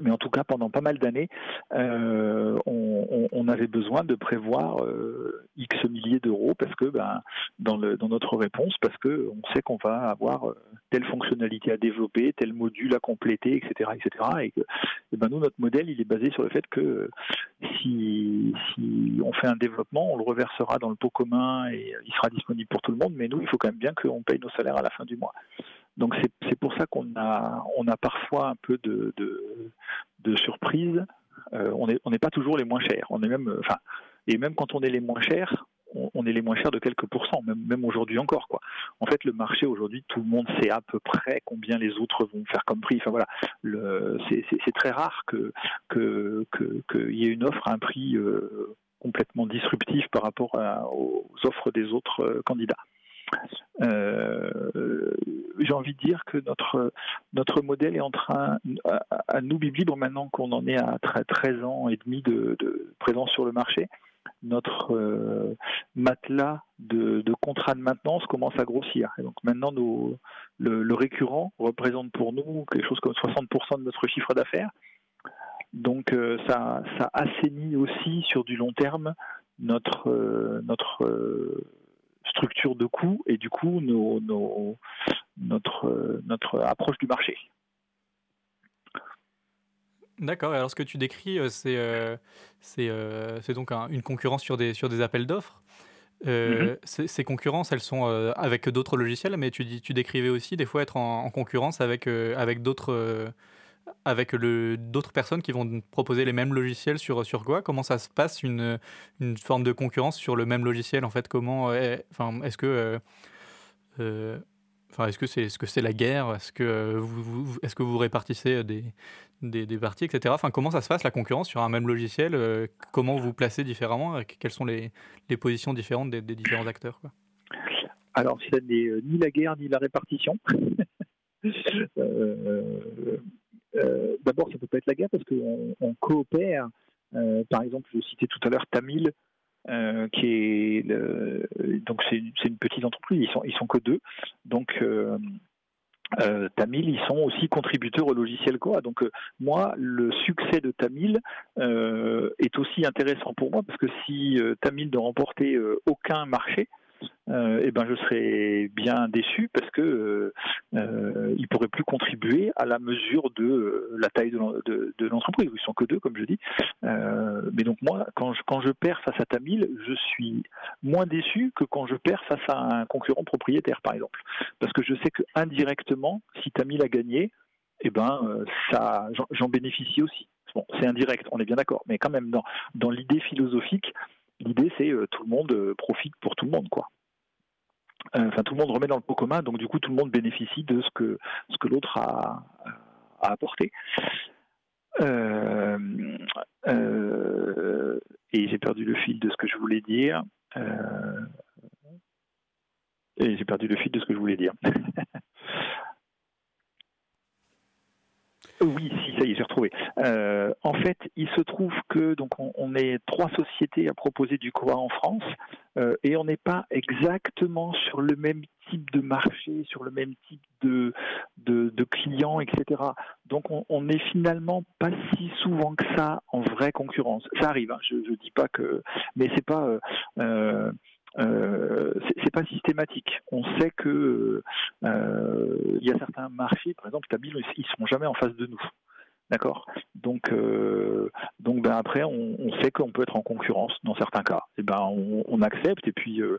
mais en tout cas pendant pas mal d'années, euh, on, avait besoin de prévoir euh, X milliers d'euros parce que ben, dans, notre réponse, parce que on sait qu'on va avoir euh, telle fonctionnalité à développer, tel module à compléter, etc., etc. Et que ben nous notre modèle il est basé sur le fait que si, si on fait un développement, on le reversera dans le pot commun et il sera disponible pour tout le monde. Mais nous, il faut quand même bien qu'on paye nos salaires à la fin du mois. Donc c'est pour ça qu'on a, on a parfois un peu de, de, surprise. Euh, on n'est on pas toujours les moins chers. On est même, enfin, et même quand on est les moins chers, on, est les moins chers de quelques pourcents, même, même aujourd'hui encore. Quoi. En fait, le marché aujourd'hui, tout le monde sait à peu près combien les autres vont faire comme prix. Enfin voilà, c'est très rare qu'il que, y ait une offre à un prix euh, complètement disruptif par rapport aux offres des autres euh, candidats. Euh, j'ai envie de dire que notre, notre modèle est en train, à, nous, Biblibre, maintenant qu'on en est à 13 ans et demi de, présence sur le marché, notre euh, matelas de, contrats de maintenance commence à grossir. Donc maintenant, le, récurrent représente pour nous quelque chose comme 60% de notre chiffre d'affaires. Donc euh, ça, ça assainit aussi sur du long terme notre, euh, notre structure de coûts et du coup notre, notre approche du marché. D'accord. Alors, ce que tu décris, euh, c'est euh, euh, c'est donc une concurrence sur des, sur des appels d'offres. Mhm. Ces concurrences, elles sont avec d'autres logiciels, mais tu, tu décrivais aussi des fois être en, concurrence avec, avec d'autres avec d'autres personnes qui vont proposer les mêmes logiciels sur, sur quoi? Comment ça se passe une, une forme de concurrence sur le même logiciel en fait? Comment enfin, est-ce que Enfin, est-ce que c'est est -ce c'est la guerre? Est-ce que, vous, est que vous répartissez des, des, des, parties, etc. Enfin, comment ça se passe la concurrence sur un même logiciel? Euh, Comment vous placez différemment? Quelles sont les, les positions différentes des, différents acteurs Alors, ce n'est euh, ni la guerre ni la répartition. Euh, d'abord, ça ne peut pas être la guerre parce qu'on on coopère. par exemple, je citais tout à l'heure Tamil, qui est donc c'est une petite entreprise. Ils sont ils sont que deux, donc euh, Tamil, ils sont aussi contributeurs au logiciel Coa. Donc euh, moi, le succès de Tamil euh, est aussi intéressant pour moi parce que si Tamil ne remportait aucun marché, euh, eh ben je serais bien déçu parce que euh, il pourrait plus contribuer à la mesure de euh, la taille de, l'entreprise. Ils sont que deux, comme je dis. mais donc moi, quand je, quand je perds face à Tamil, je suis moins déçu que quand je perds face à un concurrent propriétaire, par exemple, parce que je sais que indirectement, si Tamil a gagné, eh ben ça, j'en bénéficie aussi. Bon, c'est indirect, on est bien d'accord, mais quand même dans dans l'idée philosophique, l'idée c'est tout le monde profite pour tout le monde, quoi. Euh, enfin tout le monde remet dans le pot commun, donc du coup tout le monde bénéficie de ce que, l'autre a, apporté. Euh, euh, et j'ai perdu le fil de ce que je voulais dire. et j'ai perdu le fil de ce que je voulais dire. Oui, si, ça y est, j'ai retrouvé. Euh, en fait, il se trouve que donc on, est trois sociétés à proposer du COA en France euh, et on n'est pas exactement sur le même type de marché, sur le même type de, de, clients, etc. Donc on, n'est finalement pas si souvent que ça en vraie concurrence. Ça arrive, hein, je ne dis pas que, mais c'est pas. Euh, euh, c'est pas systématique. On sait que euh, il y a certains marchés, par exemple, Tabil, ils seront jamais en face de nous. D'accord? Donc, euh, donc ben après, on, sait qu'on peut être en concurrence dans certains cas. Et ben, on, accepte. Et puis, euh,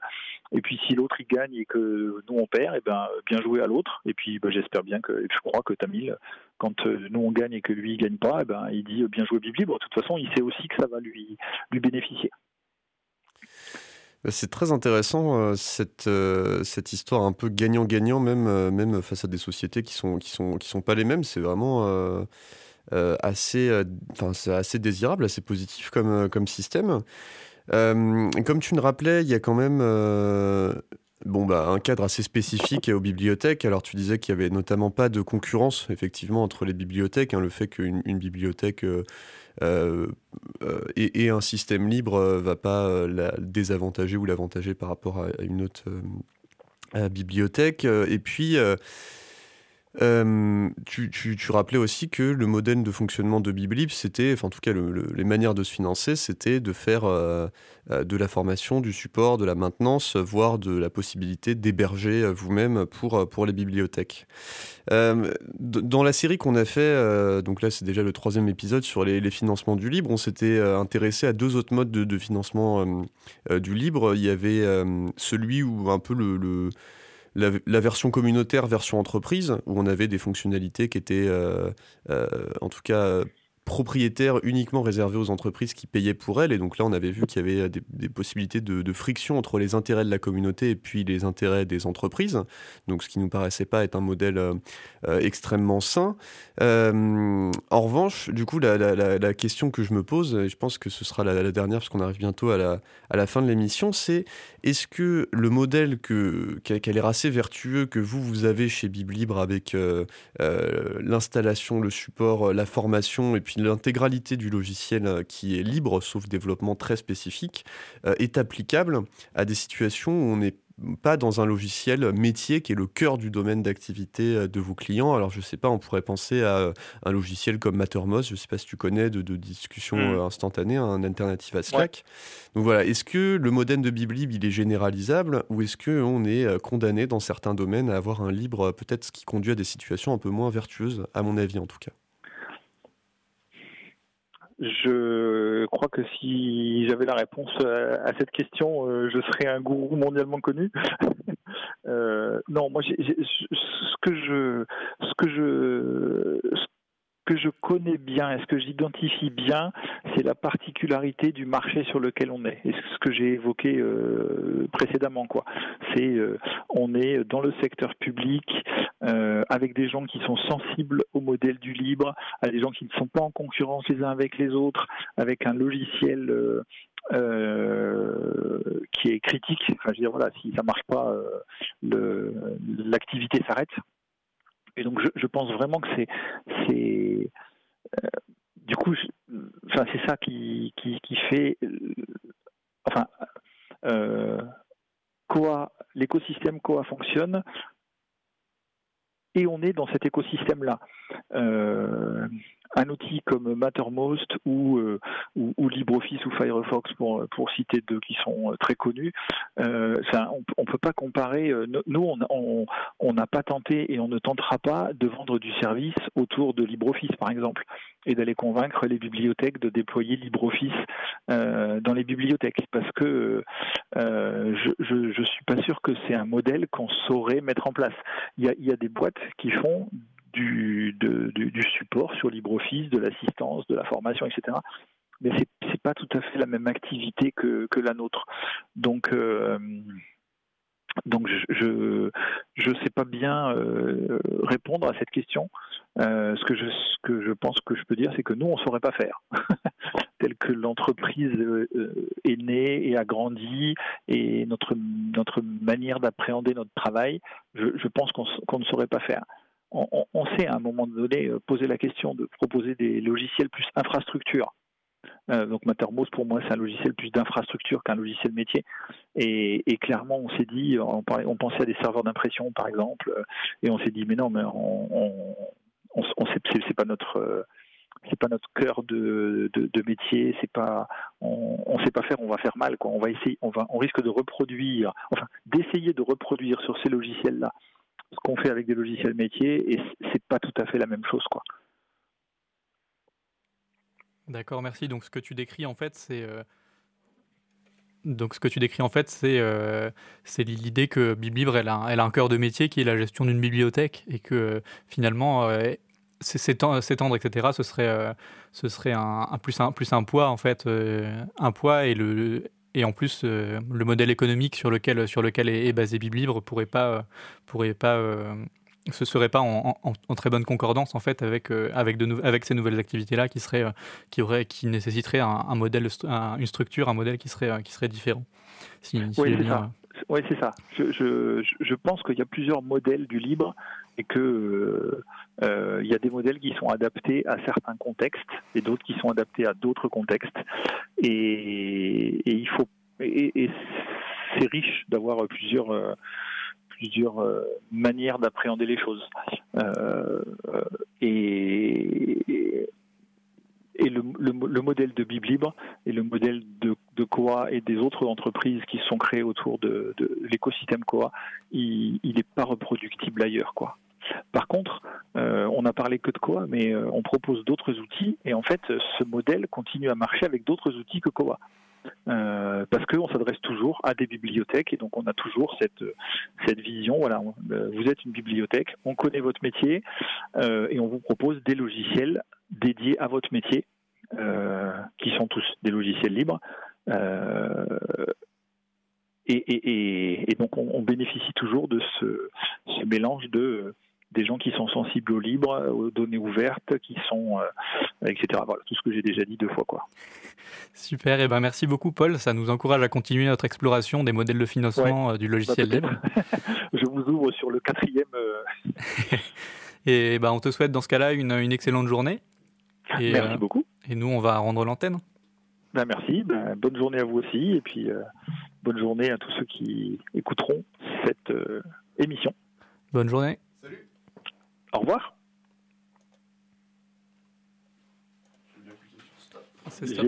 et puis, si l'autre il gagne et que nous on perd, et ben, bien joué à l'autre. Et puis, ben, j'espère bien que, je crois que Tamil, quand nous on gagne et que lui il gagne pas, et ben, il dit bien joué Bibli. Bon, de toute façon, il sait aussi que ça va lui lui bénéficier. Bah, c'est très intéressant euh, cette, euh, cette histoire un peu gagnant-gagnant même, euh, face à des sociétés qui sont sont pas les mêmes. C'est vraiment assez désirable, assez positif comme comme système. comme tu me rappelais, il y a quand même bon, bah, un cadre assez spécifique aux bibliothèques. Alors, tu disais qu'il y avait notamment pas de concurrence, effectivement, entre les bibliothèques. Hein, le fait qu'une bibliothèque euh, euh, et, un système libre euh, va pas la désavantager ou l'avantager par rapport à, une autre bibliothèque. Et puis, tu, tu, rappelais aussi que le modèle de fonctionnement de Biblib, c'était, en tout cas les manières de se financer, c'était de faire de la formation, du support, de la maintenance, voire de la possibilité d'héberger vous-même pour, pour les bibliothèques. Euh, dans la série qu'on a fait, euh, donc là c'est déjà le troisième épisode sur les, financements du libre, on s'était euh, intéressé à deux autres modes de, financement du libre. Il y avait celui où un peu le, la, version communautaire, version entreprise, où on avait des fonctionnalités qui étaient, en tout cas, propriétaire uniquement réservé aux entreprises qui payaient pour elles. Et donc là, on avait vu qu'il y avait des, possibilités de, friction entre les intérêts de la communauté et puis les intérêts des entreprises. Donc ce qui nous paraissait pas être un modèle euh, euh, extrêmement sain. Euh, en revanche, du coup, la, question que je me pose, et je pense que ce sera la, dernière parce qu'on arrive bientôt à la, à la fin de l'émission, c'est est-ce que le modèle que, qui a, l'air assez vertueux que vous, vous avez chez Biblibre avec l'installation, le support, la formation et puis l'intégralité du logiciel qui est libre, sauf développement très spécifique, est applicable à des situations où on n'est pas dans un logiciel métier qui est le cœur du domaine d'activité euh, de vos clients. Alors, je ne sais pas, on pourrait penser à euh, un logiciel comme Mattermost, je ne sais pas si tu connais, de, discussion hmm. euh, instantanée, un alternative à Slack. Donc voilà, est-ce que le modèle de Biblib, il est généralisable ou est-ce qu'on est condamné dans certains domaines à avoir un libre, peut-être ce qui conduit à des situations un peu moins vertueuses, à mon avis en tout cas? Je crois que si j'avais la réponse à cette question, euh, je serais un gourou mondialement connu. euh, non, moi, ce que je, ce que je, que je connais bien et ce que j'identifie bien, c'est la particularité du marché sur lequel on est. Et ce que j'ai évoqué euh, précédemment, quoi. C'est euh, on est dans le secteur public euh, avec des gens qui sont sensibles au modèle du libre, à des gens qui ne sont pas en concurrence les uns avec les autres, avec un logiciel qui est critique. Enfin, je veux dire, voilà, si ça marche pas, l'activité s'arrête. Et donc je, pense vraiment que c'est euh, du coup enfin c'est ça qui, fait euh, enfin euh, l'écosystème Coa fonctionne et on est dans cet écosystème là un outil comme Mattermost ou, euh, LibreOffice ou Firefox, pour, citer deux qui sont euh, très connus, euh, on ne peut pas comparer. Nous, on n'a pas tenté et on ne tentera pas de vendre du service autour de LibreOffice, par exemple, et d'aller convaincre les bibliothèques de déployer LibreOffice dans les bibliothèques, parce que je ne suis pas sûr que c'est un modèle qu'on saurait mettre en place. Il y a des boîtes qui font du, support sur LibreOffice, de l'assistance, de la formation, etc. Mais c'est n'est pas tout à fait la même activité que, la nôtre. Donc, euh, donc je je sais pas bien euh, répondre à cette question. Euh, ce que je ce que je pense que je peux dire, c'est que nous on saurait pas faire, tel que l'entreprise est née et a grandi et notre notre manière d'appréhender notre travail, je, je pense qu'on ne saurait pas faire on, sait à un moment donné euh, poser la question de proposer des logiciels plus infrastructure. Euh, donc Mattermost pour moi c'est un logiciel plus d'infrastructure qu'un logiciel métier. Et, clairement on s'est dit, on, on, pensait à des serveurs d'impression par exemple, euh, et on s'est dit mais non mais on, on, c'est pas notre c'est pas notre cœur de, métier, c'est pas, on, on sait pas faire, on va faire mal, quoi. On va essayer, on va, on risque de reproduire, enfin, d'essayer de reproduire sur ces logiciels-là ce qu'on fait avec des logiciels métiers et c'est pas tout à fait la même chose quoi. D'accord, merci. Donc ce que tu décris en fait, c'est euh, donc ce que tu décris en fait, c'est euh, l'idée que Biblibre elle a, un cœur de métier qui est la gestion d'une bibliothèque et que finalement euh, s'étendre etc. Ce serait plus un plus un poids en fait, un poids et le et en plus, euh, le modèle économique sur lequel, sur lequel est, basé Biblibre pourrait pas, euh, pourrait pas, euh, ce serait pas en, très bonne concordance en fait avec, avec, de avec ces nouvelles activités-là qui seraient, qui aurait, qui nécessiteraient un, modèle, une structure, un modèle qui serait, qui serait différent. oui, c'est ça. Oui, c'est ça. Je, je, je pense qu'il y a plusieurs modèles du libre et que euh, il y a des modèles qui sont adaptés à certains contextes et d'autres qui sont adaptés à d'autres contextes. Et, il faut et, c'est riche d'avoir plusieurs euh, plusieurs euh, manières d'appréhender les choses. et, et le, le, modèle de Biblibre et le modèle de, de, Coa et des autres entreprises qui sont créées autour de, l'écosystème Coa, il n'est pas reproductible ailleurs. quoi. Par contre, euh, on a parlé que de Coa, mais euh, on propose d'autres outils et en fait, ce modèle continue à marcher avec d'autres outils que Coa. Euh, parce qu'on s'adresse toujours à des bibliothèques et donc on a toujours cette, vision. Voilà, vous êtes une bibliothèque, on connaît votre métier et on vous propose des logiciels dédiés à votre métier, qui sont tous des logiciels libres. Et, donc on, bénéficie toujours de ce mélange de des gens qui sont sensibles au libre, aux données ouvertes, qui sont, euh, etc. Voilà, tout ce que j'ai déjà dit deux fois. Quoi. Super, et ben merci beaucoup Paul, ça nous encourage à continuer notre exploration des modèles de financement euh, du logiciel libre. Je vous ouvre sur le quatrième. Euh. et ben on te souhaite dans ce cas-là une, une excellente journée. Et, Merci beaucoup. et nous, on va rendre l'antenne. Ben, merci. Ben, bonne journée à vous aussi. Et puis, euh, bonne journée à tous ceux qui écouteront cette euh, émission. Bonne journée. Au revoir. C'est stop.